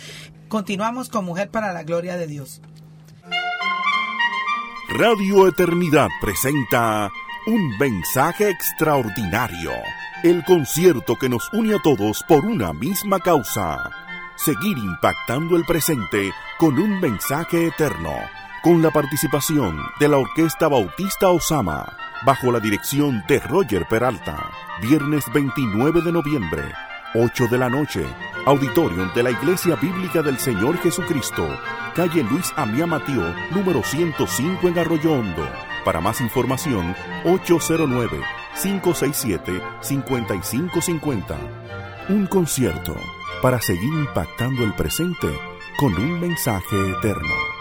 Continuamos con Mujer para la Gloria de Dios. Radio Eternidad presenta Un mensaje extraordinario. El concierto que nos une a todos por una misma causa. Seguir impactando el presente con un mensaje eterno. Con la participación de la Orquesta Bautista Osama, bajo la dirección de Roger Peralta. Viernes 29 de noviembre, 8 de la noche. Auditorium de la Iglesia Bíblica del Señor Jesucristo. Calle Luis Amía Matío, número 105 en Arroyo Hondo. Para más información, 809-567-5550. Un concierto para seguir impactando el presente con un mensaje eterno.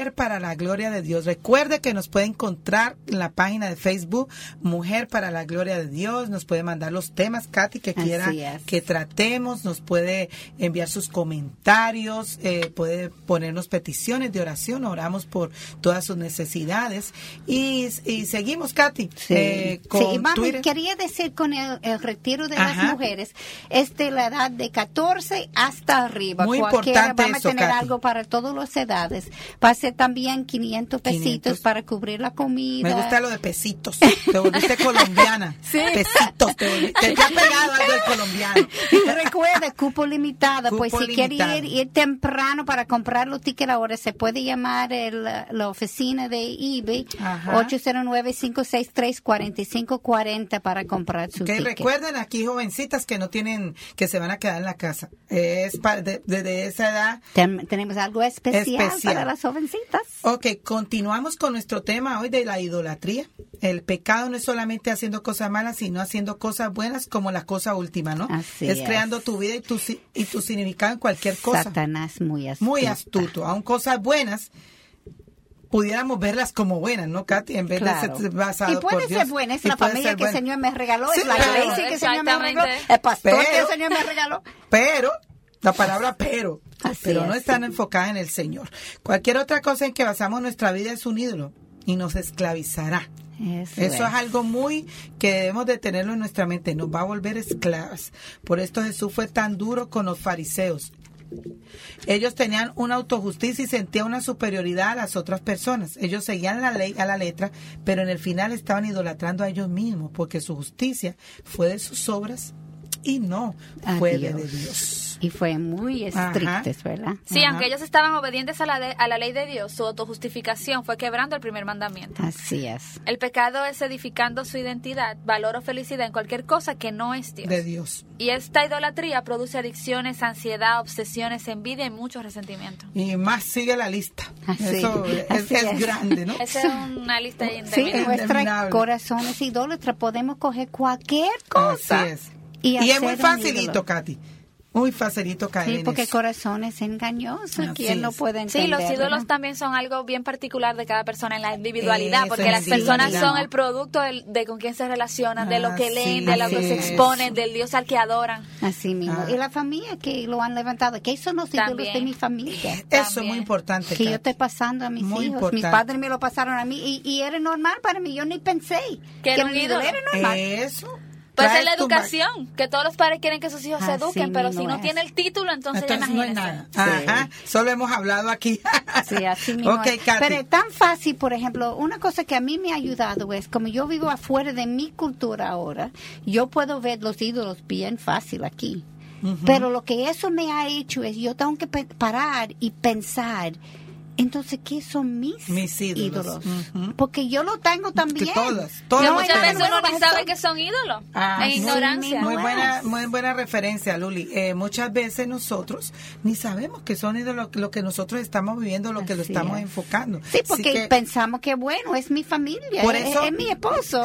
Mujer para la Gloria de Dios. Recuerde que nos puede encontrar en la página de Facebook Mujer para la Gloria de Dios. Nos puede mandar los temas, Katy, que quiera que tratemos. Nos puede enviar sus comentarios. Eh, puede ponernos peticiones de oración. Oramos por todas sus necesidades. Y, seguimos, Katy. Sí, eh, con quería decir con el, retiro de las mujeres, es de la edad de 14 hasta arriba. Muy importante Vamos a tener algo para todas las edades. Va a ser también 500 pesitos para cubrir la comida. Me gusta lo de pesitos. Te volviste colombiana. (laughs) Sí. Pesitos. Te, volviste, te, ha pegado algo del colombiano. Recuerda, cupo limitado. pues si quiere ir, ir, temprano para comprar los tickets ahora, se puede llamar el, la oficina de eBay 809-563-4540 para comprar su okay, Recuerden aquí, jovencitas que no tienen, que se van a quedar en la casa. Es para, de, esa edad. tenemos algo especial, para las jovencitas. Ok, continuamos con nuestro tema hoy de la idolatría. El pecado no es solamente haciendo cosas malas, sino haciendo cosas buenas como la cosa última, ¿no? Así es, creando tu vida y tu, y tu significado en cualquier cosa. Satanás muy astuto. Muy astuto. Aún cosas buenas pudiéramos verlas como buenas, ¿no, Katy? En vez de ser basadas Y puede ser buena, es la familia que el Señor me regaló, es la iglesia que el Señor me regaló, el pastor que el Señor me regaló. Pero la palabra pero, pero no están enfocadas en el Señor. Cualquier otra cosa en que basamos nuestra vida es un ídolo y nos esclavizará. Eso, es. algo muy que debemos de tenerlo en nuestra mente, nos va a volver esclavas. Por esto Jesús fue tan duro con los fariseos. Ellos tenían una autojusticia y sentían una superioridad a las otras personas. Ellos seguían la ley a la letra, pero en el final estaban idolatrando a ellos mismos porque su justicia fue de sus obras y no fue de Dios. Y fue muy estrictos, ¿verdad? Sí, aunque ellos estaban obedientes a la, a la ley de Dios, su autojustificación fue quebrando el primer mandamiento. Así es. El pecado es edificando su identidad, valor o felicidad en cualquier cosa que no es Dios. De Dios. Y esta idolatría produce adicciones, ansiedad, obsesiones, envidia y mucho resentimiento. Y más sigue la lista. Eso es, grande, ¿no? Esa es una lista Sí, en nuestro corazón es idólatra. Podemos coger cualquier cosa. Así es. Y, es muy facilito, Katy. Muy facilito caer Sí, porque el corazón es engañoso, ¿quién no puede entender? Sí, los ídolos también son algo bien particular de cada persona en la individualidad, porque las personas son el producto de, con quién se relacionan, de lo que leen, de lo que se exponen, del Dios al que adoran. Así mismo. Ah. Y la familia que lo han levantado, que son los ídolos de mi familia. Eso es muy importante. Que yo estoy pasando a mis hijos. Mis padres me lo pasaron a mí y, era normal para mí. Yo ni pensé que, era un ídolo. Era normal. Eso. Puede ser la educación, que todos los padres quieren que sus hijos se eduquen, pero si no tiene el título, entonces, ya no es nada. Ajá, solo hemos hablado aquí. (laughs) sí, así mismo. Pero es tan fácil, por ejemplo, una cosa que a mí me ha ayudado es, como yo vivo afuera de mi cultura ahora, yo puedo ver los ídolos bien fácil aquí. Pero lo que eso me ha hecho es, yo tengo que parar y pensar entonces, ¿qué son mis, ídolos? Porque yo lo tengo también. todas, todas muchas veces uno ni sabe que son ídolos. Ah, en ignorancia. Muy buena, muy buena referencia, Luli. Eh, muchas veces nosotros ni sabemos que son ídolos lo que nosotros estamos viviendo, lo que lo estamos enfocando. Sí, porque pensamos que bueno, es mi familia, por eso, es, mi esposo.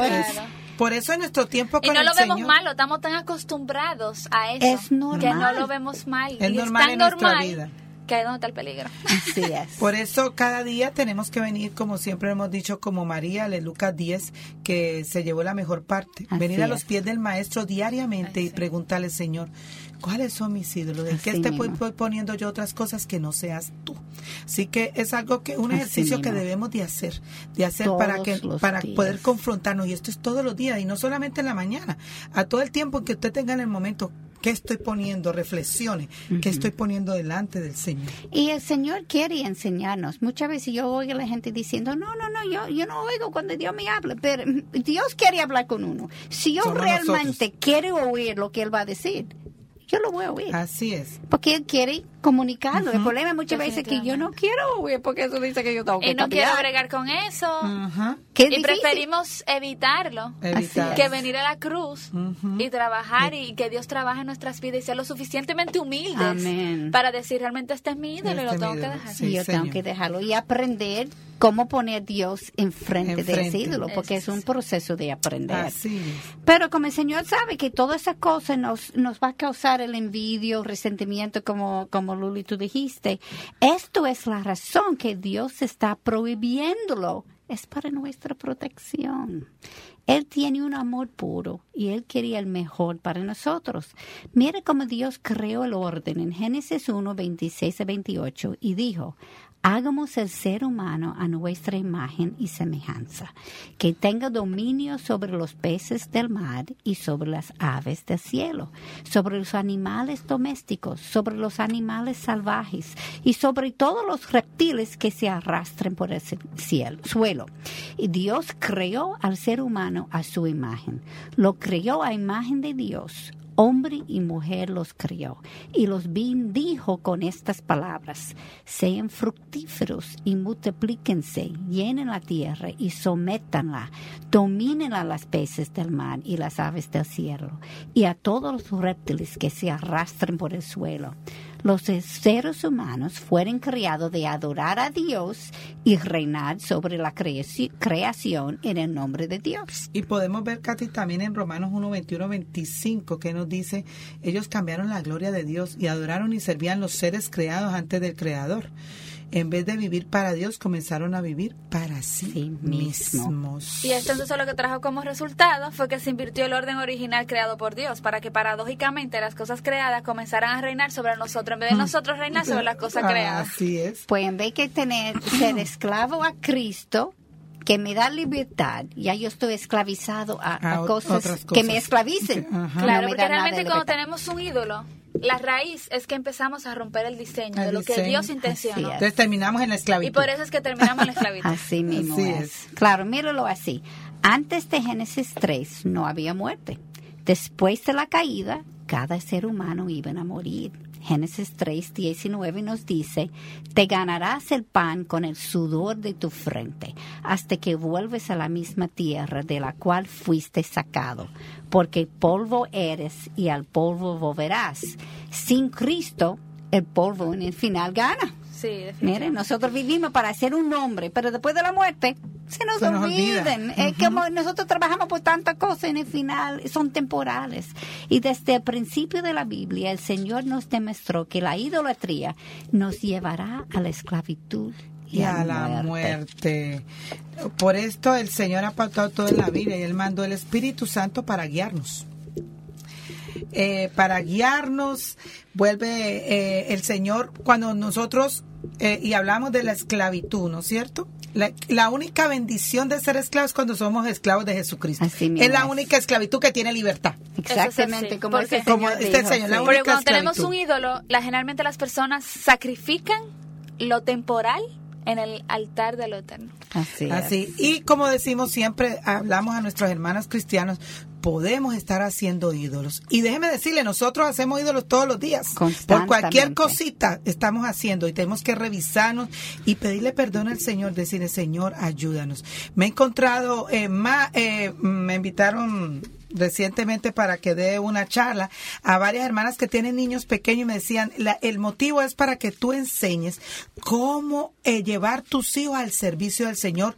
Por eso en nuestro tiempo con Y no lo vemos mal, estamos tan acostumbrados a eso. Es normal. Que no lo vemos mal. Es normal en nuestra vida que ahí donde está el peligro. Así es. Por eso cada día tenemos que venir, como siempre hemos dicho, como María, de Lucas 10, que se llevó la mejor parte. venir a los pies del Maestro diariamente y preguntarle, Señor, ¿cuáles son mis ídolos? ¿De qué te voy poniendo yo otras cosas que no seas tú? Así que es algo que, un ejercicio que debemos de hacer, de hacer para que, para poder confrontarnos. Y esto es todos los días, y no solamente en la mañana, a todo el tiempo que usted tenga en el momento ¿qué estoy poniendo? Reflexione, ¿qué estoy poniendo delante del Señor? Y el Señor quiere enseñarnos. Muchas veces yo oigo a la gente diciendo, no, no, no, yo, yo no oigo cuando Dios me habla, pero Dios quiere hablar con uno. Si yo Somos realmente quiero oír lo que Él va a decir, yo lo voy a oír. Así es. Porque Él quiere comunicarlo. El problema muchas veces es que yo no quiero oír porque eso dice que yo tengo que Y no quiero bregar con eso. Qué Y difícil. preferimos evitarlo. Evitar. Que venir a la cruz y trabajar y que Dios trabaje en nuestras vidas y ser lo suficientemente humildes Amén. para decir realmente este es mi ídolo y Este lo es tengo que dejar. sí. y yo tengo que dejarlo y aprender cómo poner Dios enfrente, de ese ídolo, porque es un proceso de aprender. Así es. Pero como el Señor sabe que todas esas cosas nos, nos va a causar el envidio, resentimiento, como, como Luli tú dijiste, esto es la razón que Dios está prohibiéndolo. Es para nuestra protección. Él tiene un amor puro y Él quería el mejor para nosotros. Mire cómo Dios creó el orden en Génesis 1, 26 a 28 y dijo, Hagamos el ser humano a nuestra imagen y semejanza, que tenga dominio sobre los peces del mar y sobre las aves del cielo, sobre los animales domésticos, sobre los animales salvajes y sobre todos los reptiles que se arrastren por el cielo, suelo. Y Dios creó al ser humano a su imagen. Lo creó a imagen de Dios. Hombre y mujer los crió y los bendijo con estas palabras. Sean fructíferos y multiplíquense, llenen la tierra y sométanla, dominen a las peces del mar y las aves del cielo y a todos los reptiles que se arrastren por el suelo. Los seres humanos fueron criados de adorar a Dios y reinar sobre la creaci- creación en el nombre de Dios. Y podemos ver, Katy, también en Romanos 1, 21, 25, que nos dice, ellos cambiaron la gloria de Dios y adoraron y servían los seres creados antes del Creador. En vez de vivir para Dios, comenzaron a vivir para sí, Sí mismo. mismos. Y esto entonces lo que trajo como resultado fue que se invirtió el orden original creado por Dios para que paradójicamente las cosas creadas comenzaran a reinar sobre nosotros en vez de nosotros reinar sobre las cosas creadas. Así es. Pues en vez de tener, ser esclavo a Cristo, que me da libertad, ya yo estoy esclavizado a, a A ot- cosas, que me esclavicen. Ajá. No Claro, me porque realmente cuando tenemos un ídolo, la raíz es que empezamos a romper el diseño El de lo que diseño. Dios Así intencionó. es. Entonces terminamos en la esclavitud. Y por eso es que terminamos en la esclavitud. Así mismo Así es. es. Claro, míralo así. Antes de Génesis 3 no había muerte. Después de la caída, cada ser humano iba a morir. Génesis 3, 19 nos dice, te ganarás el pan con el sudor de tu frente, hasta que vuelves a la misma tierra de la cual fuiste sacado, porque polvo eres y al polvo volverás. Sin Cristo, el polvo en el final gana. Sí. Miren, nosotros vivimos para ser un hombre, pero después de la muerte se nos Se nos olvida. olviden. Es como nosotros trabajamos por tantas cosas en el final son temporales. Y desde el principio de la Biblia el Señor nos demostró que la idolatría nos llevará a la esclavitud y, y a la muerte. Por esto el Señor todo en la Biblia y Él mandó el Espíritu Santo para guiarnos. Eh, para guiarnos, vuelve eh, el Señor cuando nosotros, eh, y hablamos de la esclavitud, ¿no es cierto? La, la única bendición de ser esclavos es cuando somos esclavos de Jesucristo. Así mismo es la es. única esclavitud que tiene libertad. Exactamente, como porque- ese señor Como este dijo, señor, la sí. única Porque cuando tenemos un ídolo, la, generalmente las personas sacrifican lo temporal en el altar de lo eterno. Así, es. Así. Y como decimos siempre, hablamos a nuestros hermanos cristianos, podemos estar haciendo ídolos. Y déjeme decirle, nosotros hacemos ídolos todos los días. Por cualquier cosita estamos haciendo y tenemos que revisarnos y pedirle perdón al Señor, decirle, Señor, ayúdanos. Me he encontrado, eh, más, eh, me invitaron recientemente para que dé una charla a varias hermanas que tienen niños pequeños y me decían, la- el motivo es para que tú enseñes cómo eh, llevar tus hijos al servicio del Señor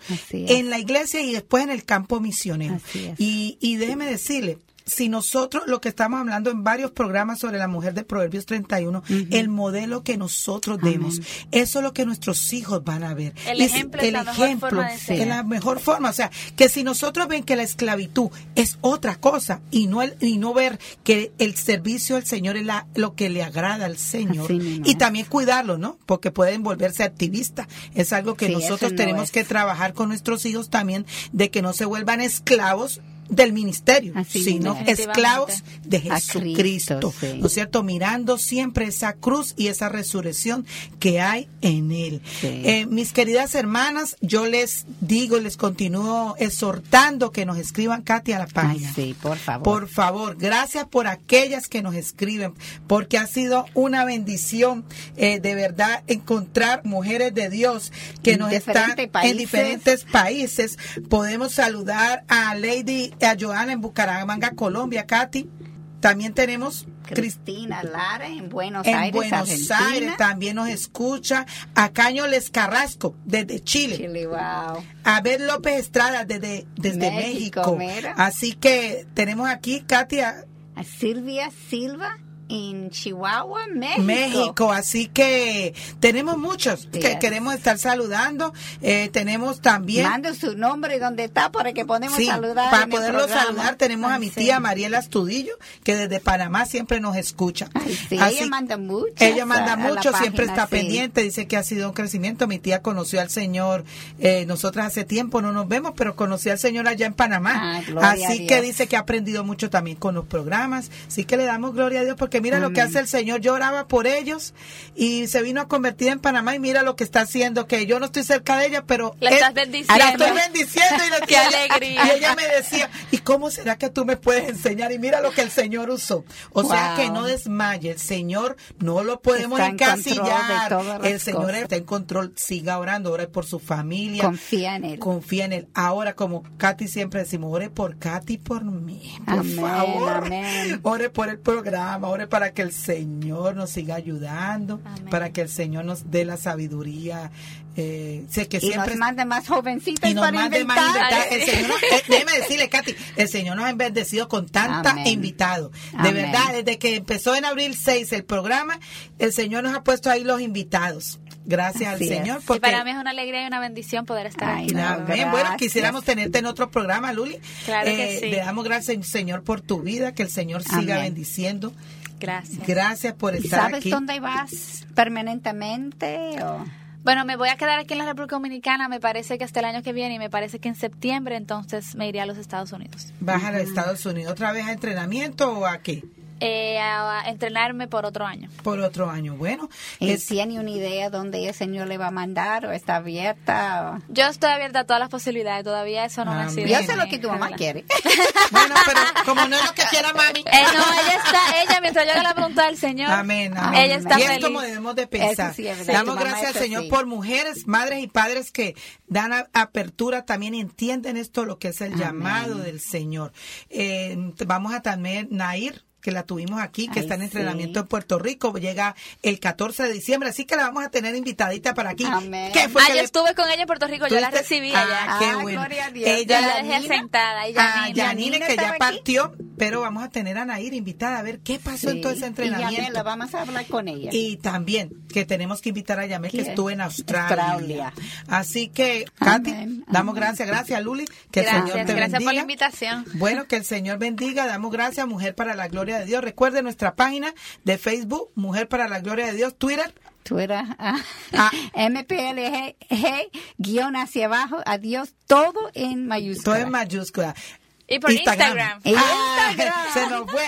en la iglesia y después en el campo misionero. Y, y déjeme decirle, si nosotros, lo que estamos hablando en varios programas sobre la mujer de Proverbios 31, el modelo que nosotros Amén. demos, eso es lo que nuestros hijos van a ver. El si- ejemplo es el la mejor ejemplo forma de es ser. la mejor forma. O sea, que si nosotros ven que la esclavitud es otra cosa y no, el, y no ver que el servicio al Señor es la, lo que le agrada al Señor. Así Y es. también cuidarlo, ¿no? Porque pueden volverse activistas. Es algo que Sí, nosotros no tenemos es. que trabajar con nuestros hijos también de que no se vuelvan esclavos del ministerio, Así sino esclavos de Jesucristo, Cristo, sí. ¿no es cierto? Mirando siempre esa cruz y esa resurrección que hay en él. Sí. Eh, mis queridas hermanas, yo les digo, les continúo exhortando que nos escriban, Katy, a la Ay, página. sí, por favor. Por favor, gracias por aquellas que nos escriben, porque ha sido una bendición eh, de verdad encontrar mujeres de Dios que En nos están en diferentes países. Podemos saludar a Lady, a Joana en Bucaramanga, Colombia, Katy. También tenemos Cris- Cristina Lara en Buenos en Aires, Buenos Argentina. Aires, también nos escucha a Caño Les Carrasco desde Chile. Chile, wow. A Abel López Estrada desde, desde México. Así que tenemos aquí, Katia, A Silvia Silva en Chihuahua, México. México. Así que tenemos muchos que queremos estar saludando. Eh, tenemos también. Mande su nombre y dónde está para que podamos Sí, saludar. para poderlo saludar tenemos a mi sí. tía Mariela Astudillo, que desde Panamá siempre nos escucha. Ay, sí, Así- ella manda mucho. Ella manda mucho, siempre página, está pendiente, dice que ha sido un crecimiento. Mi tía conoció al Señor, eh, nosotras hace tiempo no nos vemos, pero conocí al Señor allá en Panamá. Ah, Así que dice que ha aprendido mucho también con los programas. Así que le damos gloria a Dios porque mira lo que hace el Señor. Yo oraba por ellos y se vino a convertir en Panamá y mira lo que está haciendo, que yo no estoy cerca de ella, pero La él- estás bendiciendo. La estoy bendiciendo y, la- (laughs) Qué ella- alegría. y ella me decía, ¿y cómo será que tú me puedes enseñar? Y mira lo que el Señor usó. O sea que no desmaye, el Señor no lo podemos Está encasillar. El Señor cosas. está en control, siga orando, ore por su familia. Confía en él. Confía en él. Ahora, como Katy siempre decimos, ore por Katy por mí. Por Amén, favor. amén. (laughs) Ore por el programa, ore para que el Señor nos siga ayudando, Amén. para que el Señor nos dé la sabiduría. Eh, sé que y siempre nos mande más jovencitas y nos para mande más inventar. El Señor nos- eh, déjeme decirle, Katy, el Señor nos ha bendecido con tanta Amén. invitados. De Amén. verdad, desde que empezó en abril 6 el programa, el Señor nos ha puesto ahí los invitados. Gracias Así al es. Señor. Y Porque, para mí es una alegría y una bendición poder estar Ay, aquí. no. Bueno, quisiéramos tenerte en otro programa, Luli. Claro que Eh, sí. Le damos gracias, Señor, por tu vida, que el Señor siga Amén. bendiciendo. Gracias. Gracias por ¿Y estar sabes aquí. dónde vas permanentemente? O? Bueno, me voy a quedar aquí en la República Dominicana, me parece que hasta el año que viene y me parece que en septiembre entonces me iré a los Estados Unidos. ¿Vas a los Estados Unidos otra vez a entrenamiento o a qué? Eh, a, a entrenarme por otro año. Por otro año. Bueno, ¿Y es- tiene una idea dónde el Señor le va a mandar o está abierta? o- Yo estoy abierta a todas las posibilidades, todavía eso no me ha Amén. sido. Yo sé lo que tu mamá (laughs) quiere. bueno, pero como no es lo que quiera mami. Eh, no, ella está, ella mientras yo haga la pregunta del Señor, Amén, amén. ella está y es feliz. como debemos de pensar. Sí. Damos gracias al Señor por mujeres, madres y padres que dan a- apertura también entienden esto, lo que es el Amén. llamado del Señor. Eh, vamos a también Nair que la tuvimos aquí, que Ay, está en sí. entrenamiento en Puerto Rico, llega el 14 de diciembre, así que la vamos a tener invitadita para aquí. Amén. ¿Qué fue Ah, que yo le- estuve con ella en Puerto Rico, yo la recibí Ah, allá. qué Ah, bueno. gloria a Dios. Ella, Yo la dejé sentada. Y a Yanina que ya aquí. partió, pero vamos a tener a Nair invitada a ver qué pasó en todo ese Y entrenamiento. Yamela, vamos a hablar con ella. Y también que tenemos que invitar a Yamel que estuvo en Australia. Australia. Así que, Katy, Amén, damos amén. gracias, gracias Luli, que el Señor te gracias por la bendiga. invitación. Bueno, que el Señor bendiga, damos gracias, Mujer para la Gloria de Dios. Recuerde nuestra página de Facebook, Mujer para la Gloria de Dios, Twitter, Twitter, ah, Ah. (laughs) MPLG, guion hacia abajo, adiós, todo en mayúscula. todo en mayúscula. Y por Instagram. Y Ah, Instagram. se nos fue.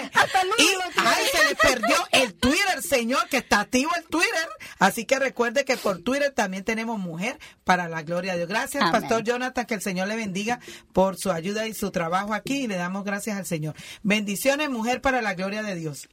Y ay, se le perdió el Twitter, señor, que está activo el Twitter. Así que recuerde que por Twitter también tenemos Mujer para la Gloria de Dios. Gracias, Amén. Pastor Jonathan, que el Señor le bendiga por su ayuda y su trabajo aquí. Y le damos gracias al Señor. Bendiciones, Mujer para la Gloria de Dios.